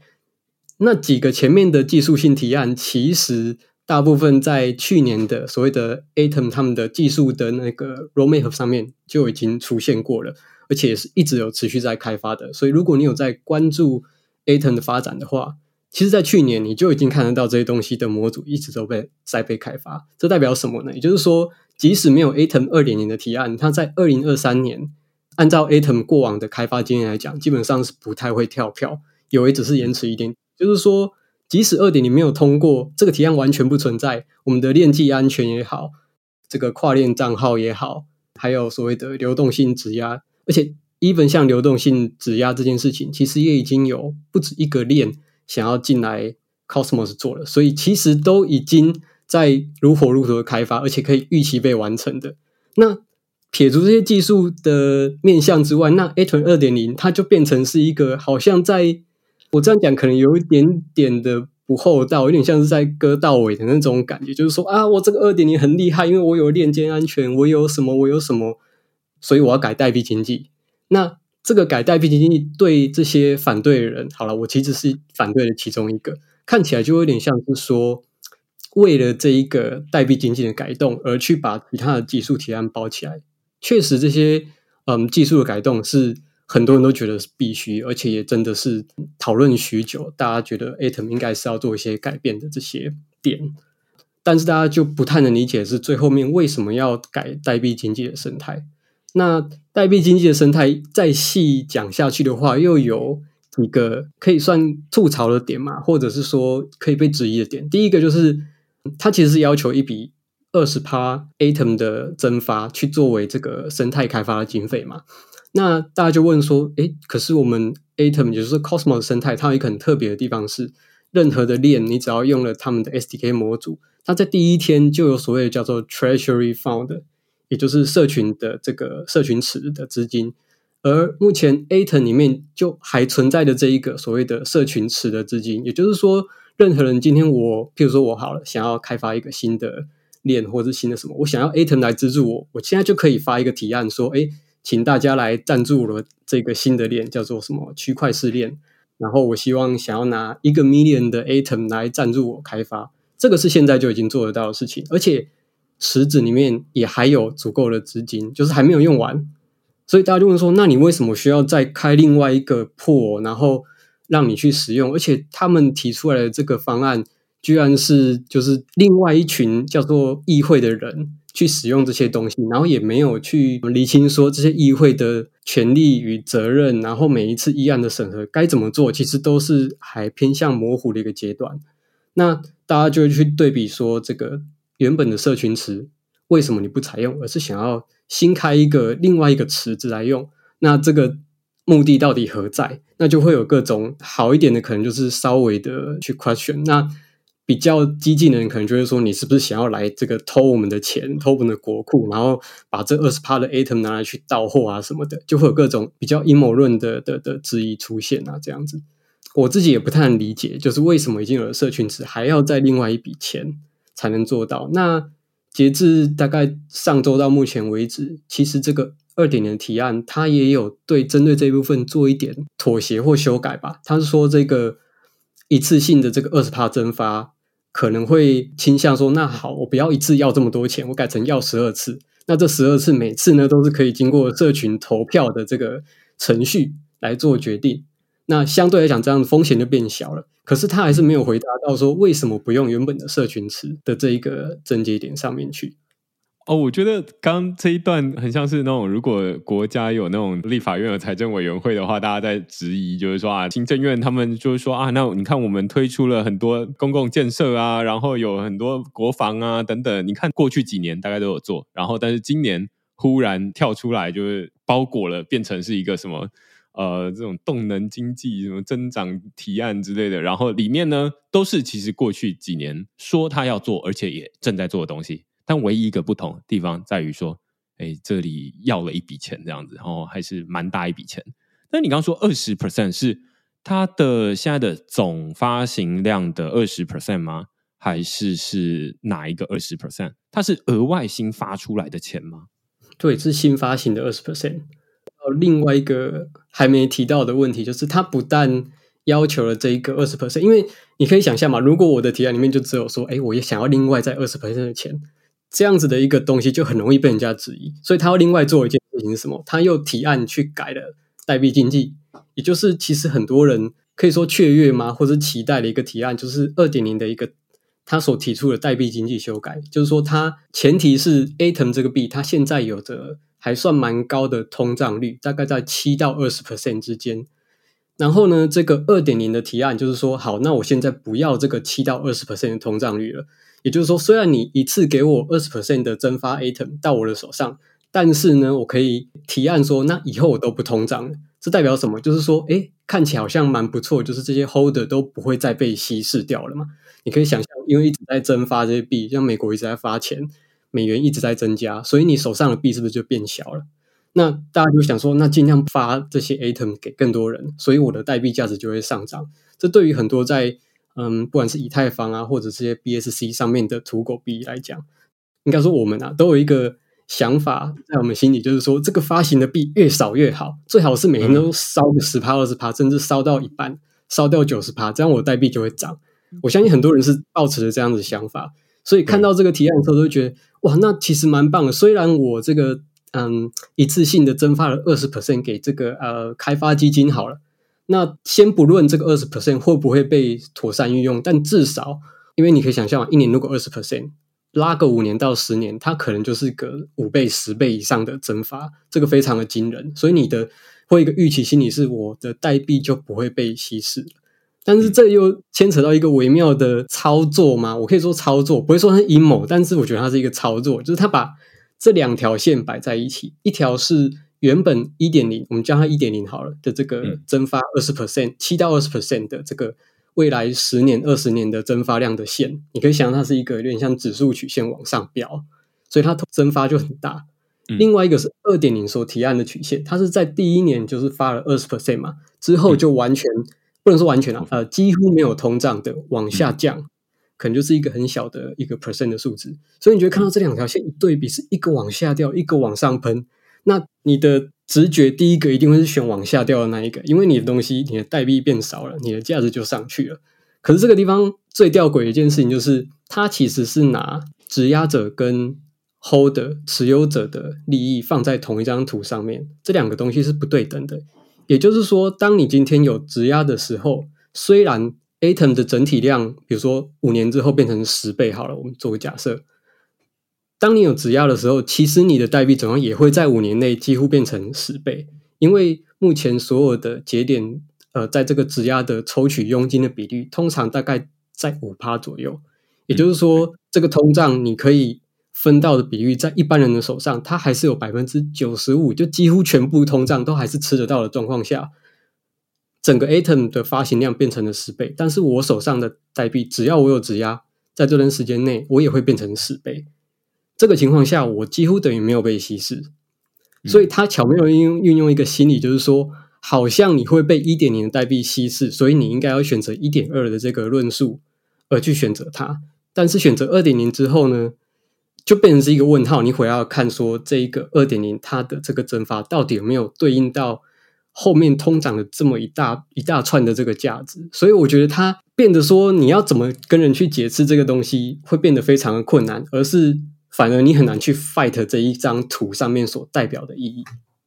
那几个前面的技术性提案其实。大部分在去年的所谓的 Atom 他们的技术的那个 roadmap 上面就已经出现过了，而且是一直有持续在开发的。所以如果你有在关注 Atom 的发展的话，其实，在去年你就已经看得到这些东西的模组一直都被在被开发。这代表什么呢？也就是说，即使没有 Atom 二点零的提案，它在二零二三年按照 Atom 过往的开发经验来讲，基本上是不太会跳票，有也只是延迟一点。就是说。即使二点零没有通过，这个提案完全不存在。我们的链际安全也好，这个跨链账号也好，还有所谓的流动性质押，而且 even 像流动性质押这件事情，其实也已经有不止一个链想要进来 Cosmos 做了，所以其实都已经在如火如荼的开发，而且可以预期被完成的。那撇除这些技术的面向之外，那 Atom 二点零它就变成是一个好像在。我这样讲可能有一点点的不厚道，有点像是在割稻尾的那种感觉，就是说啊，我这个二点零很厉害，因为我有链间安全，我有什么，我有什么，所以我要改代币经济。那这个改代币经济对这些反对的人，好了，我其实是反对的其中一个，看起来就有点像是说，为了这一个代币经济的改动而去把其他的技术提案包起来。确实，这些嗯技术的改动是。很多人都觉得是必须，而且也真的是讨论许久。大家觉得 Atom 应该是要做一些改变的这些点，但是大家就不太能理解是最后面为什么要改代币经济的生态。那代币经济的生态再细讲下去的话，又有几个可以算吐槽的点嘛，或者是说可以被质疑的点。第一个就是，它其实是要求一笔二十趴 Atom 的增发去作为这个生态开发的经费嘛。那大家就问说，诶，可是我们 Atom 也就是 Cosmos 生态，它有一个很特别的地方是，任何的链你只要用了他们的 SDK 模组，它在第一天就有所谓叫做 Treasury Fund，也就是社群的这个社群池的资金。而目前 Atom 里面就还存在的这一个所谓的社群池的资金，也就是说，任何人今天我，譬如说我好了，想要开发一个新的链或者是新的什么，我想要 Atom 来资助我，我现在就可以发一个提案说，哎，请大家来赞助了这个新的链，叫做什么区块势链，然后我希望想要拿一个 million 的 Atom 来赞助我开发，这个是现在就已经做得到的事情，而且池子里面也还有足够的资金，就是还没有用完。所以大家就问说，那你为什么需要再开另外一个 pool，然后让你去使用？而且他们提出来的这个方案，居然是就是另外一群叫做议会的人去使用这些东西，然后也没有去厘清说这些议会的权利与责任，然后每一次议案的审核该怎么做，其实都是还偏向模糊的一个阶段。那大家就会去对比说，这个原本的社群池为什么你不采用，而是想要？新开一个另外一个池子来用，那这个目的到底何在？那就会有各种好一点的，可能就是稍微的去 question。那比较激进的人，可能就会说，你是不是想要来这个偷我们的钱，偷我们的国库，然后把这二十趴的 Atom 拿来去盗货啊什么的，就会有各种比较阴谋论的的的质疑出现啊，这样子。我自己也不太能理解，就是为什么已经有了社群池，还要再另外一笔钱才能做到？那。截至大概上周到目前为止，其实这个二点零提案，它也有对针对这一部分做一点妥协或修改吧。他是说，这个一次性的这个二十趴增发，可能会倾向说，那好，我不要一次要这么多钱，我改成要十二次。那这十二次每次呢，都是可以经过社群投票的这个程序来做决定。那相对来讲，这样的风险就变小了。可是他还是没有回答到说，为什么不用原本的社群池的这一个症结点上面去。哦，我觉得刚这一段很像是那种，如果国家有那种立法院和财政委员会的话，大家在质疑，就是说啊，行政院他们就是说啊，那你看我们推出了很多公共建设啊，然后有很多国防啊等等，你看过去几年大概都有做，然后但是今年忽然跳出来，就是包裹了，变成是一个什么？呃，这种动能经济、什么增长提案之类的，然后里面呢，都是其实过去几年说他要做，而且也正在做的东西。但唯一一个不同的地方在于说，哎，这里要了一笔钱这样子，然后还是蛮大一笔钱。但你刚刚说二十 percent 是它的现在的总发行量的二十 percent 吗？还是是哪一个二十 percent？它是额外新发出来的钱吗？对，是新发行的二十 percent。另外一个还没提到的问题，就是它不但要求了这一个二十 percent，因为你可以想象嘛，如果我的提案里面就只有说，哎，我也想要另外再二十 percent 的钱，这样子的一个东西就很容易被人家质疑。所以他要另外做一件事情是什么？他又提案去改了代币经济，也就是其实很多人可以说雀跃吗，或者期待的一个提案，就是二点零的一个他所提出的代币经济修改，就是说它前提是 Atom 这个币它现在有着。还算蛮高的通胀率，大概在七到二十 percent 之间。然后呢，这个二点零的提案就是说，好，那我现在不要这个七到二十 percent 的通胀率了。也就是说，虽然你一次给我二十 percent 的增发 Atom 到我的手上，但是呢，我可以提案说，那以后我都不通胀了。这代表什么？就是说，诶，看起来好像蛮不错，就是这些 holder 都不会再被稀释掉了嘛。你可以想象，因为一直在增发这些币，像美国一直在发钱。美元一直在增加，所以你手上的币是不是就变小了？那大家就想说，那尽量发这些 Atom 给更多人，所以我的代币价值就会上涨。这对于很多在嗯，不管是以太坊啊，或者这些 BSC 上面的土狗币来讲，应该说我们啊都有一个想法在我们心里，就是说这个发行的币越少越好，最好是每天都烧个十趴二十趴，甚至烧到一半，烧掉九十趴，这样我的代币就会涨。我相信很多人是抱持着这样子的想法。所以看到这个提案的时候，都会觉得哇，那其实蛮棒的。虽然我这个嗯一次性的蒸发了二十 percent 给这个呃开发基金好了，那先不论这个二十 percent 会不会被妥善运用，但至少因为你可以想象，一年如果二十 percent 拉个五年到十年，它可能就是个五倍十倍以上的蒸发，这个非常的惊人。所以你的会一个预期心理是我的代币就不会被稀释。但是这又牵扯到一个微妙的操作嘛？我可以说操作，不会说它是阴谋，但是我觉得它是一个操作，就是它把这两条线摆在一起，一条是原本一点零，我们叫它一点零好了的这个蒸发二十 percent，七到二十 percent 的这个未来十年、二十年的蒸发量的线，你可以想象它是一个有点像指数曲线往上飙，所以它蒸发就很大。另外一个是二点零所提案的曲线，它是在第一年就是发了二十 percent 嘛，之后就完全。不能说完全啊，呃，几乎没有通胀的往下降，可能就是一个很小的一个 percent 的数值。所以你觉得看到这两条线一对比，是一个往下掉，一个往上喷，那你的直觉第一个一定会是选往下掉的那一个，因为你的东西，你的代币变少了，你的价值就上去了。可是这个地方最吊诡的一件事情就是，它其实是拿质押者跟 holder 持有者的利益放在同一张图上面，这两个东西是不对等的。也就是说，当你今天有质押的时候，虽然 Atom 的整体量，比如说五年之后变成十倍好了，我们做个假设。当你有质押的时候，其实你的代币总量也会在五年内几乎变成十倍，因为目前所有的节点，呃，在这个质押的抽取佣金的比率，通常大概在五趴左右。也就是说，这个通胀你可以。分到的比率在一般人的手上，它还是有百分之九十五，就几乎全部通胀都还是吃得到的状况下，整个 Atom 的发行量变成了十倍。但是我手上的代币，只要我有质押，在这段时间内，我也会变成十倍。这个情况下，我几乎等于没有被稀释。所以，他巧妙运用运用一个心理，就是说，好像你会被一点零的代币稀释，所以你应该要选择一点二的这个论述而去选择它。但是选择二点零之后呢？就变成是一个问号，你回要看说这一个二点零它的这个增发到底有没有对应到后面通胀的这么一大一大串的这个价值，所以我觉得它变得说你要怎么跟人去解释这个东西会变得非常的困难，而是反而你很难去 fight 这一张图上面所代表的意义，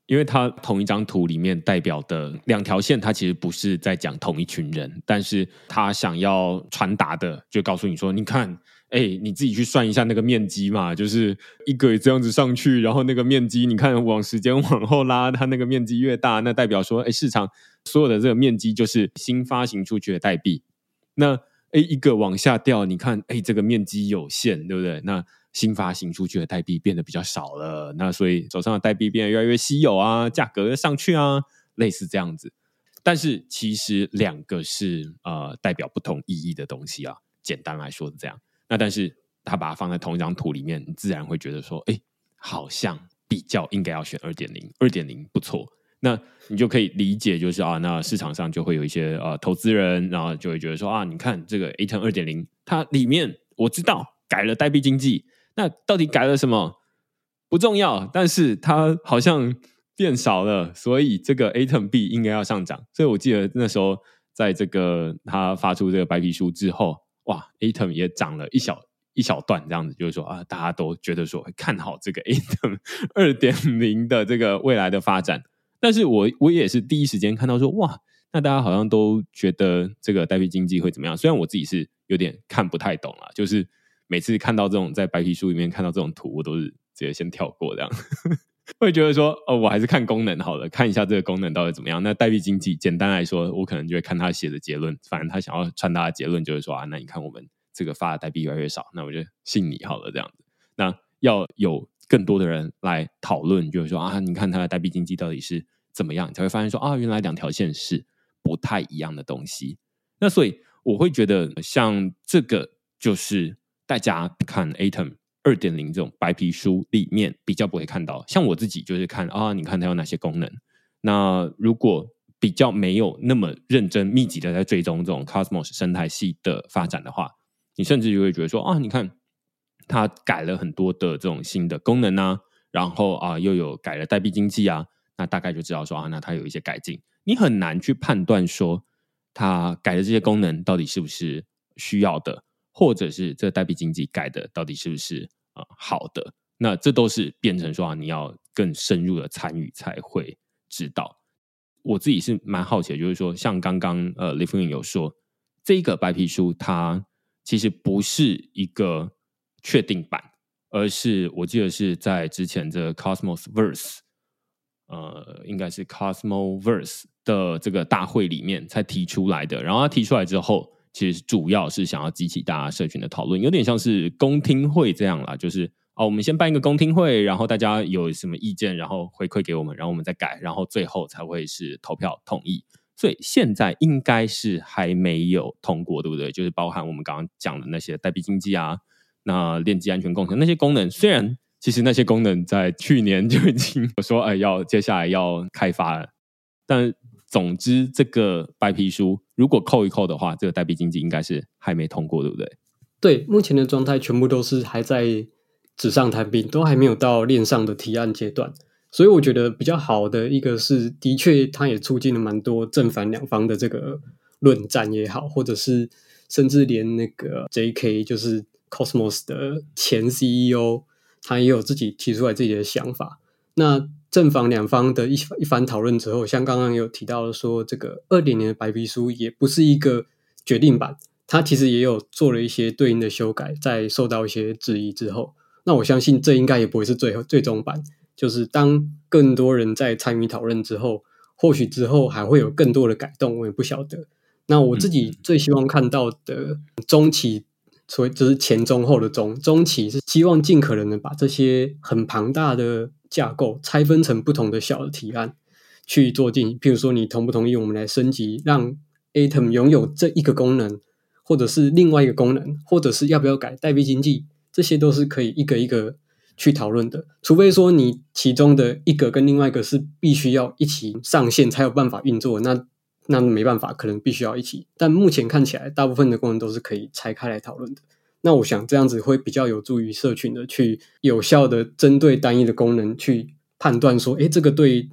因为它同一张图里面代表的两条线，它其实不是在讲同一群人，但是他想要传达的就告诉你说，你看。哎、你自己去算一下那个面积嘛，就是一个这样子上去，然后那个面积，你看往时间往后拉，它那个面积越大，那代表说，哎、市场所有的这个面积就是新发行出去的代币。那哎、一个往下掉，你看，哎、这个面积有限，对不对？那新发行出去的代币变得比较少了，那所以手上的代币变得越来越稀有啊，价格上去啊，类似这样子。但是其实两个是呃代表不同意义的东西啊，简单来说是这样。那但是他把它放在同一张图里面，你自然会觉得说，哎，好像比较应该要选二点零，二点零不错。那你就可以理解，就是啊，那市场上就会有一些呃投资人，然后就会觉得说啊，你看这个 Atom 二点零，它里面我知道改了代币经济，那到底改了什么不重要，但是它好像变少了，所以这个 Atom B 应该要上涨。所以我记得那时候在这个他发出这个白皮书之后。哇，Atom 也涨了一小一小段，这样子就是说啊，大家都觉得说看好这个 Atom [laughs] 二点零的这个未来的发展。但是我我也是第一时间看到说，哇，那大家好像都觉得这个代币经济会怎么样？虽然我自己是有点看不太懂啊，就是每次看到这种在白皮书里面看到这种图，我都是直接先跳过这样，[laughs] 会觉得说哦，我还是看功能好了，看一下这个功能到底怎么样。那代币经济简单来说，我可能就会看他写的结论。反正他想要传达的结论就是说啊，那你看我们这个发的代币越来越少，那我就信你好了这样子。那要有更多的人来讨论，就是说啊，你看他的代币经济到底是怎么样，才会发现说啊，原来两条线是不太一样的东西。那所以我会觉得，像这个就是大家看 Atom。二点零这种白皮书里面比较不会看到，像我自己就是看啊，你看它有哪些功能。那如果比较没有那么认真密集的在追踪这种 Cosmos 生态系的发展的话，你甚至就会觉得说啊，你看它改了很多的这种新的功能啊，然后啊又有改了代币经济啊，那大概就知道说啊，那它有一些改进。你很难去判断说它改的这些功能到底是不是需要的。或者是这个代币经济改的到底是不是啊、呃、好的？那这都是变成说啊，你要更深入的参与才会知道。我自己是蛮好奇的，就是说，像刚刚呃李峰有说，这个白皮书它其实不是一个确定版，而是我记得是在之前这 Cosmos Verse 呃，应该是 Cosmoverse 的这个大会里面才提出来的。然后他提出来之后，其实主要是想要激起大家社群的讨论，有点像是公听会这样啦，就是哦，我们先办一个公听会，然后大家有什么意见，然后回馈给我们，然后我们再改，然后最后才会是投票同意。所以现在应该是还没有通过，对不对？就是包含我们刚刚讲的那些代币经济啊，那链际安全工程那些功能，虽然其实那些功能在去年就已经 [laughs] 说，哎，要接下来要开发了，但总之这个白皮书如果扣一扣的话，这个代币经济应该是还没通过，对不对？对，目前的状态全部都是还在纸上谈兵，都还没有到链上的提案阶段。所以我觉得比较好的一个是，的确，它也促进了蛮多正反两方的这个论战也好，或者是甚至连那个 J.K. 就是 Cosmos 的前 C.E.O. 他也有自己提出来自己的想法。那正反两方的一一番讨论之后，像刚刚有提到的说，这个二点零的白皮书也不是一个决定版，它其实也有做了一些对应的修改，在受到一些质疑之后，那我相信这应该也不会是最后最终版。就是当更多人在参与讨论之后，或许之后还会有更多的改动，我也不晓得。那我自己最希望看到的中期，所以就是前中后的中中期，是希望尽可能的把这些很庞大的架构拆分成不同的小的提案去做进行。譬如说，你同不同意我们来升级，让 Atom 拥有这一个功能，或者是另外一个功能，或者是要不要改代币经济，这些都是可以一个一个。去讨论的，除非说你其中的一个跟另外一个是必须要一起上线才有办法运作，那那没办法，可能必须要一起。但目前看起来，大部分的功能都是可以拆开来讨论的。那我想这样子会比较有助于社群的去有效的针对单一的功能去判断说，诶，这个对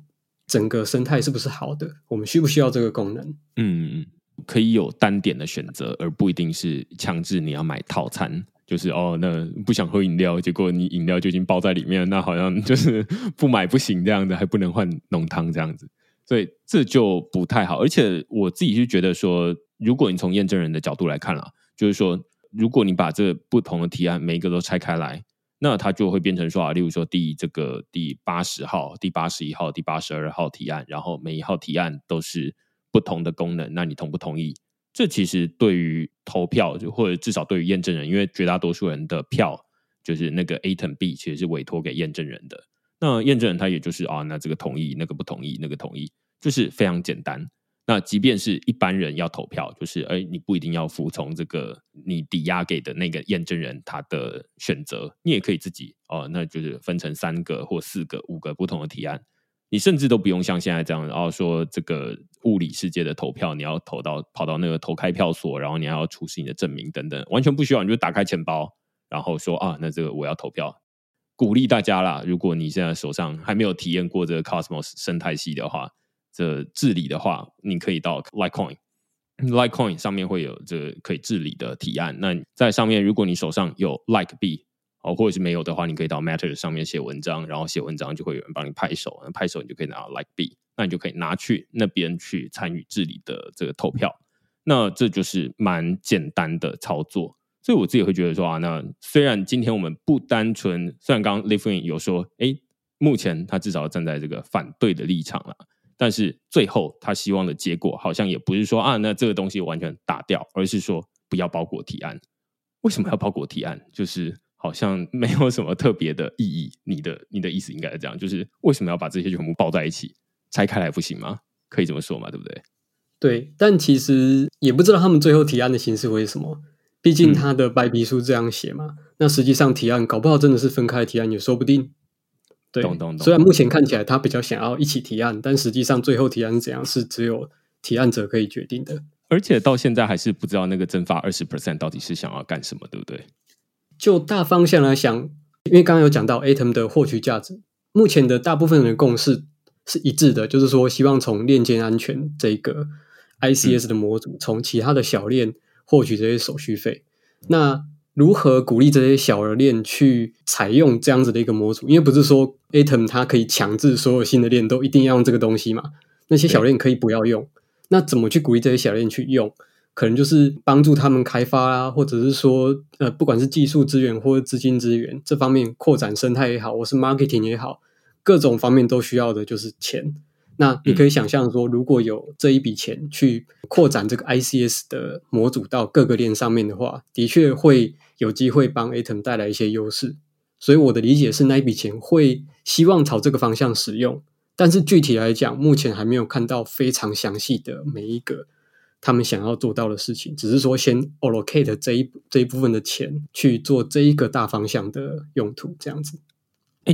整个生态是不是好的？我们需不需要这个功能？嗯，可以有单点的选择，而不一定是强制你要买套餐。就是哦，那不想喝饮料，结果你饮料就已经包在里面，那好像就是 [laughs] 不买不行这样子，还不能换浓汤这样子，所以这就不太好。而且我自己是觉得说，如果你从验证人的角度来看啊，就是说，如果你把这不同的提案每一个都拆开来，那它就会变成说啊，例如说第这个第八十号、第八十一号、第八十二号提案，然后每一号提案都是不同的功能，那你同不同意？这其实对于投票，就或者至少对于验证人，因为绝大多数人的票就是那个 A 跟 B，其实是委托给验证人的。那验证人他也就是啊，那这个同意，那个不同意，那个同意，就是非常简单。那即便是一般人要投票，就是哎，你不一定要服从这个你抵押给的那个验证人他的选择，你也可以自己哦，那就是分成三个或四个、五个不同的提案。你甚至都不用像现在这样，然后说这个物理世界的投票，你要投到跑到那个投开票所，然后你还要出示你的证明等等，完全不需要，你就打开钱包，然后说啊，那这个我要投票，鼓励大家啦。如果你现在手上还没有体验过这个 Cosmos 生态系的话，的治理的话，你可以到 Litecoin，Litecoin 上面会有这个可以治理的提案。那在上面，如果你手上有 Like B。哦，或者是没有的话，你可以到 Matter 上面写文章，然后写文章就会有人帮你拍手，拍手你就可以拿到 Like B，那你就可以拿去那边去参与治理的这个投票。那这就是蛮简单的操作，所以我自己会觉得说啊，那虽然今天我们不单纯，虽然刚刚 Lithuanian 有说，哎，目前他至少站在这个反对的立场了，但是最后他希望的结果好像也不是说啊，那这个东西完全打掉，而是说不要包裹提案。为什么要包裹提案？就是。好像没有什么特别的意义。你的你的意思应该是这样，就是为什么要把这些全部包在一起，拆开来不行吗？可以这么说嘛，对不对？对，但其实也不知道他们最后提案的形式会是什么。毕竟他的白皮书这样写嘛，嗯、那实际上提案搞不好真的是分开提案也说不定。对，懂懂懂。虽然目前看起来他比较想要一起提案，但实际上最后提案是怎样是只有提案者可以决定的。而且到现在还是不知道那个增发二十 percent 到底是想要干什么，对不对？就大方向来想，因为刚刚有讲到 Atom 的获取价值，目前的大部分人的共识是一致的，就是说希望从链间安全这个 ICS 的模组，从其他的小链获取这些手续费。那如何鼓励这些小的链去采用这样子的一个模组？因为不是说 Atom 它可以强制所有新的链都一定要用这个东西嘛？那些小链可以不要用。那怎么去鼓励这些小链去用？可能就是帮助他们开发啊，或者是说，呃，不管是技术资源或者资金资源这方面扩展生态也好，或是 marketing 也好，各种方面都需要的就是钱。那你可以想象说，如果有这一笔钱去扩展这个 ICS 的模组到各个链上面的话，的确会有机会帮 Atom 带来一些优势。所以我的理解是，那一笔钱会希望朝这个方向使用。但是具体来讲，目前还没有看到非常详细的每一个他们想要做到的事情，只是说先 allocate 这一这一部分的钱去做这一个大方向的用途，这样子。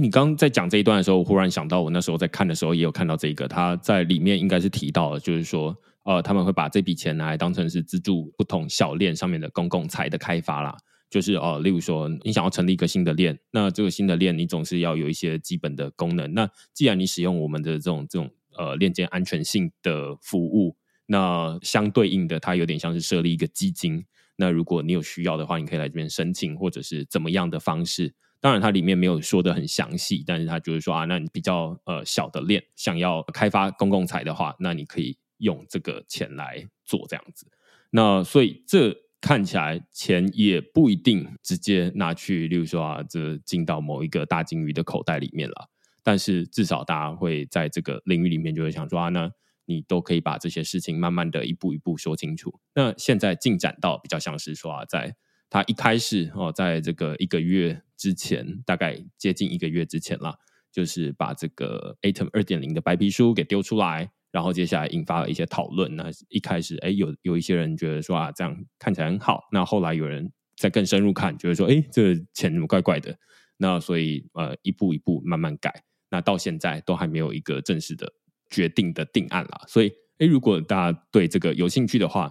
你刚刚在讲这一段的时候，我忽然想到，我那时候在看的时候也有看到这个，他在里面应该是提到了，就是说，呃，他们会把这笔钱拿来当成是资助不同小链上面的公共财的开发啦。就是哦、例如说，你想要成立一个新的链，那这个新的链你总是要有一些基本的功能。那既然你使用我们的这种这种呃链间安全性的服务，那相对应的，它有点像是设立一个基金。那如果你有需要的话，你可以来这边申请，或者是怎么样的方式。当然，它里面没有说得很详细，但是它就是说啊，那你比较呃小的链想要开发公共财的话，那你可以用这个钱来做这样子。那所以这。看起来钱也不一定直接拿去，例如说啊，这进到某一个大鲸鱼的口袋里面了。但是至少大家会在这个领域里面就会想说啊，那你都可以把这些事情慢慢的一步一步说清楚。那现在进展到比较像是说啊，在他一开始哦，在这个一个月之前，大概接近一个月之前了，就是把这个 Atom 二点零的白皮书给丢出来。然后接下来引发了一些讨论。那一开始，哎，有有一些人觉得说啊，这样看起来很好。那后来有人再更深入看，觉得说，哎，这钱怎么怪怪的？那所以呃，一步一步慢慢改。那到现在都还没有一个正式的决定的定案啦。所以，哎，如果大家对这个有兴趣的话，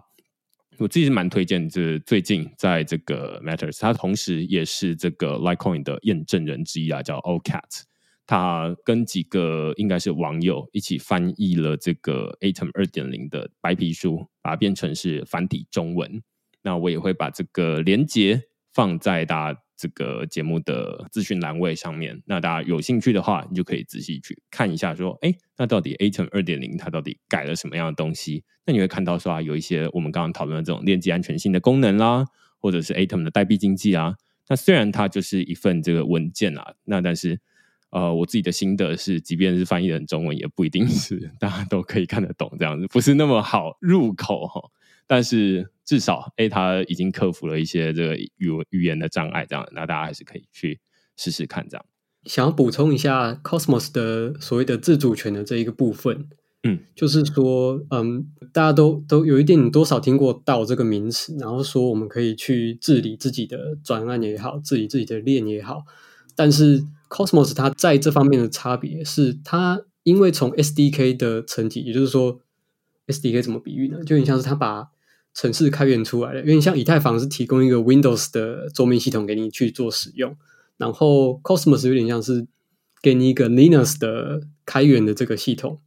我自己是蛮推荐。这最近在这个 Matters，它同时也是这个 Litecoin 的验证人之一啊，叫 OCat。他跟几个应该是网友一起翻译了这个 Atom 二点零的白皮书，把它变成是繁体中文。那我也会把这个连接放在大家这个节目的资讯栏位上面。那大家有兴趣的话，你就可以仔细去看一下，说，哎，那到底 Atom 二点零它到底改了什么样的东西？那你会看到说啊，有一些我们刚刚讨论的这种链接安全性的功能啦，或者是 Atom 的代币经济啊。那虽然它就是一份这个文件啊，那但是。呃，我自己的心得是，即便是翻译成中文，也不一定是 [laughs] 大家都可以看得懂，这样子不是那么好入口哈。但是至少，哎，他已经克服了一些这个语语言的障碍，这样，那大家还是可以去试试看，这样。想要补充一下，Cosmos 的所谓的自主权的这一个部分，嗯，就是说，嗯，大家都都有一点多少听过 DAO 这个名词，然后说我们可以去治理自己的专案也好，治理自己的链也好，但是。Cosmos 它在这方面的差别是，它因为从 SDK 的层级，也就是说 SDK 怎么比喻呢？就有点像是它把程式开源出来的，因为像以太坊是提供一个 Windows 的桌面系统给你去做使用，然后 Cosmos 有点像是给你一个 Linux 的开源的这个系统。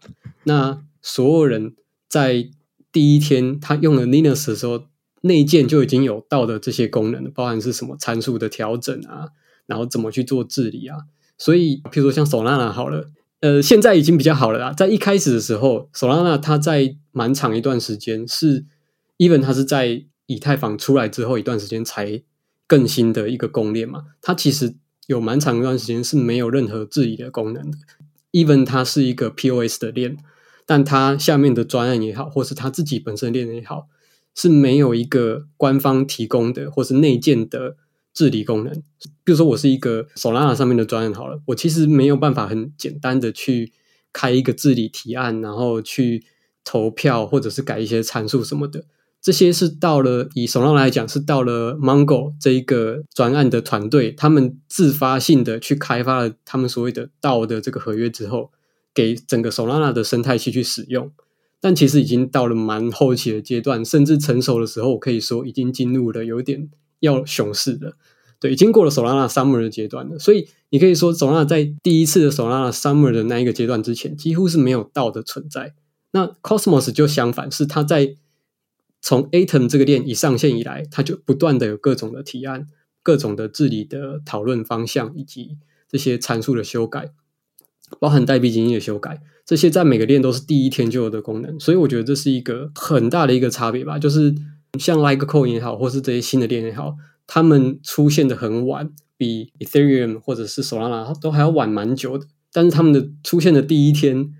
那所有人在第一天他用了 Linux 的时候，内建就已经有到的这些功能，包含是什么参数的调整啊。然后怎么去做治理啊？所以，譬如说像 Solana 好了，呃，现在已经比较好了啦。在一开始的时候，Solana 它在蛮长一段时间是，even 它是在以太坊出来之后一段时间才更新的一个公链嘛。它其实有蛮长一段时间是没有任何治理的功能的。even 它是一个 POS 的链，但它下面的专案也好，或是它自己本身链也好，是没有一个官方提供的或是内建的。治理功能，比如说我是一个 Solana 上面的专案好了，我其实没有办法很简单的去开一个治理提案，然后去投票或者是改一些参数什么的。这些是到了以手浪来讲，是到了 Mongo 这一个专案的团队，他们自发性的去开发了他们所谓的 DAO 的这个合约之后，给整个 Solana 的生态系去使用。但其实已经到了蛮后期的阶段，甚至成熟的时候，可以说已经进入了有点。要熊市的，对，已经过了 Solana Summer 的阶段了，所以你可以说索拉在第一次的 Solana Summer 的那一个阶段之前，几乎是没有 DAO 的存在。那 Cosmos 就相反，是它在从 Atom 这个链一上线以来，它就不断的有各种的提案、各种的治理的讨论方向，以及这些参数的修改，包含代币经济的修改，这些在每个链都是第一天就有的功能。所以我觉得这是一个很大的一个差别吧，就是。像 Litecoin 也好，或是这些新的链也好，他们出现的很晚，比 Ethereum 或者是 Solana 都还要晚蛮久的。但是他们的出现的第一天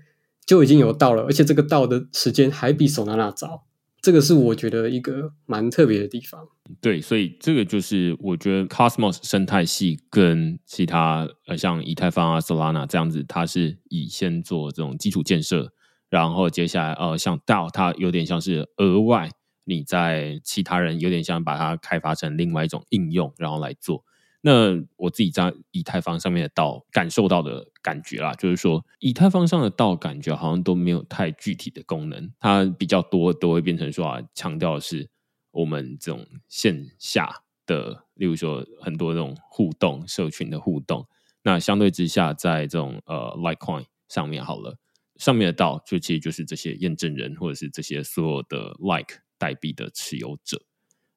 就已经有到了，而且这个到的时间还比 Solana 早。这个是我觉得一个蛮特别的地方。对，所以这个就是我觉得 Cosmos 生态系跟其他呃像以太坊啊、Solana 这样子，它是以先做这种基础建设，然后接下来呃像 DAO 它有点像是额外你在其他人有点像把它开发成另外一种应用，然后来做。那我自己在以太坊上面的道感受到的感觉啦，就是说以太坊上的道感觉好像都没有太具体的功能，它比较多都会变成说啊，强调的是我们这种线下的，例如说很多这种互动社群的互动。那相对之下，在这种呃 Litecoin 上面好了，上面的道就其实就是这些验证人或者是这些所有的 Like 代币的持有者，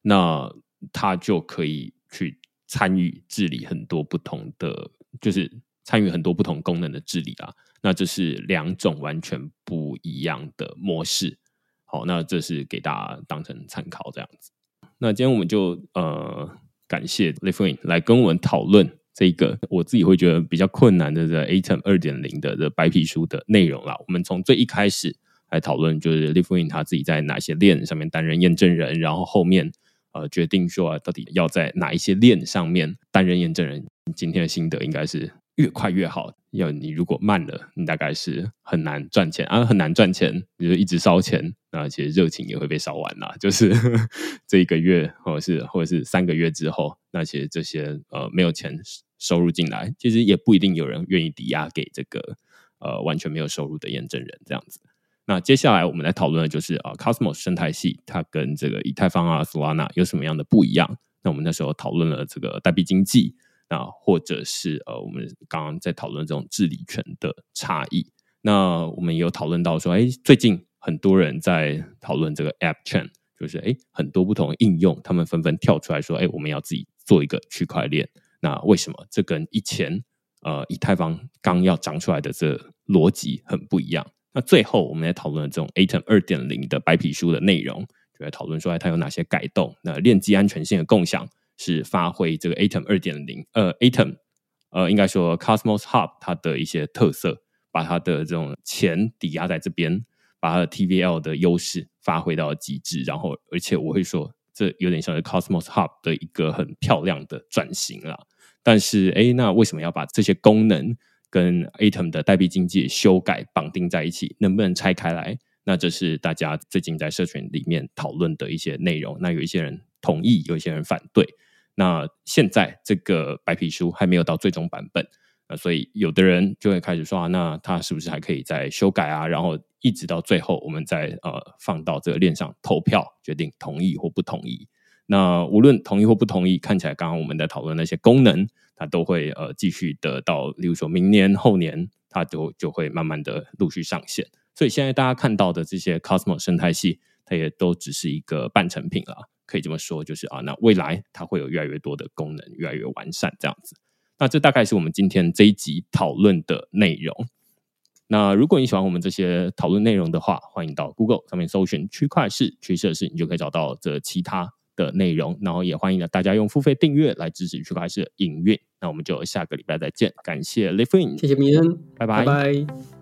那他就可以去。参与治理很多不同的，就是参与很多不同功能的治理啊，那这是两种完全不一样的模式。好，那这是给大家当成参考这样子。那今天我们就呃感谢 Lithuin 来跟我们讨论这个我自己会觉得比较困难的这 Atom 二点零的这白皮书的内容啦。我们从最一开始来讨论，就是 Lithuin 他自己在哪些链上面担任验证人，然后后面。呃，决定说到底要在哪一些链上面担任验证人。今天的心得应该是越快越好。要你如果慢了，你大概是很难赚钱啊，很难赚钱，你就一直烧钱，那其实热情也会被烧完了。[laughs] 就是呵呵这一个月，或者是或者是三个月之后，那其实这些呃没有钱收入进来，其实也不一定有人愿意抵押给这个呃完全没有收入的验证人这样子。那接下来我们来讨论的就是啊，Cosmos 生态系它跟这个以太坊啊、Solana 有什么样的不一样？那我们那时候讨论了这个代币经济，那或者是呃，我们刚刚在讨论这种治理权的差异。那我们也有讨论到说，哎，最近很多人在讨论这个 App Chain，就是哎，很多不同的应用，他们纷纷跳出来说，哎，我们要自己做一个区块链。那为什么这跟以前呃以太坊刚要长出来的这逻辑很不一样？那最后，我们来讨论这种 Atom 二点零的白皮书的内容，就来讨论出来它有哪些改动。那链际安全性的共享是发挥这个 Atom 二点零，呃，Atom，呃，应该说 Cosmos Hub 它的一些特色，把它的这种钱抵押在这边，把它的 TVL 的优势发挥到极致。然后，而且我会说，这有点像是 Cosmos Hub 的一个很漂亮的转型了。但是，哎，那为什么要把这些功能？跟 Atom 的代币经济修改绑定在一起，能不能拆开来？那这是大家最近在社群里面讨论的一些内容。那有一些人同意，有一些人反对。那现在这个白皮书还没有到最终版本，那所以有的人就会开始说啊，那他是不是还可以再修改啊？然后一直到最后，我们再呃放到这个链上投票，决定同意或不同意。那无论同意或不同意，看起来刚刚我们在讨论那些功能。它都会呃继续得到，例如说明年后年，它都就会慢慢的陆续上线。所以现在大家看到的这些 Cosmo 生态系，它也都只是一个半成品了，可以这么说，就是啊，那未来它会有越来越多的功能，越来越完善这样子。那这大概是我们今天这一集讨论的内容。那如果你喜欢我们这些讨论内容的话，欢迎到 Google 上面搜寻区块式趋势式，你就可以找到这其他。的内容，然后也欢迎大家用付费订阅来支持区块势营运。那我们就下个礼拜再见，感谢 Lithuin，谢谢明恩，拜拜。拜拜。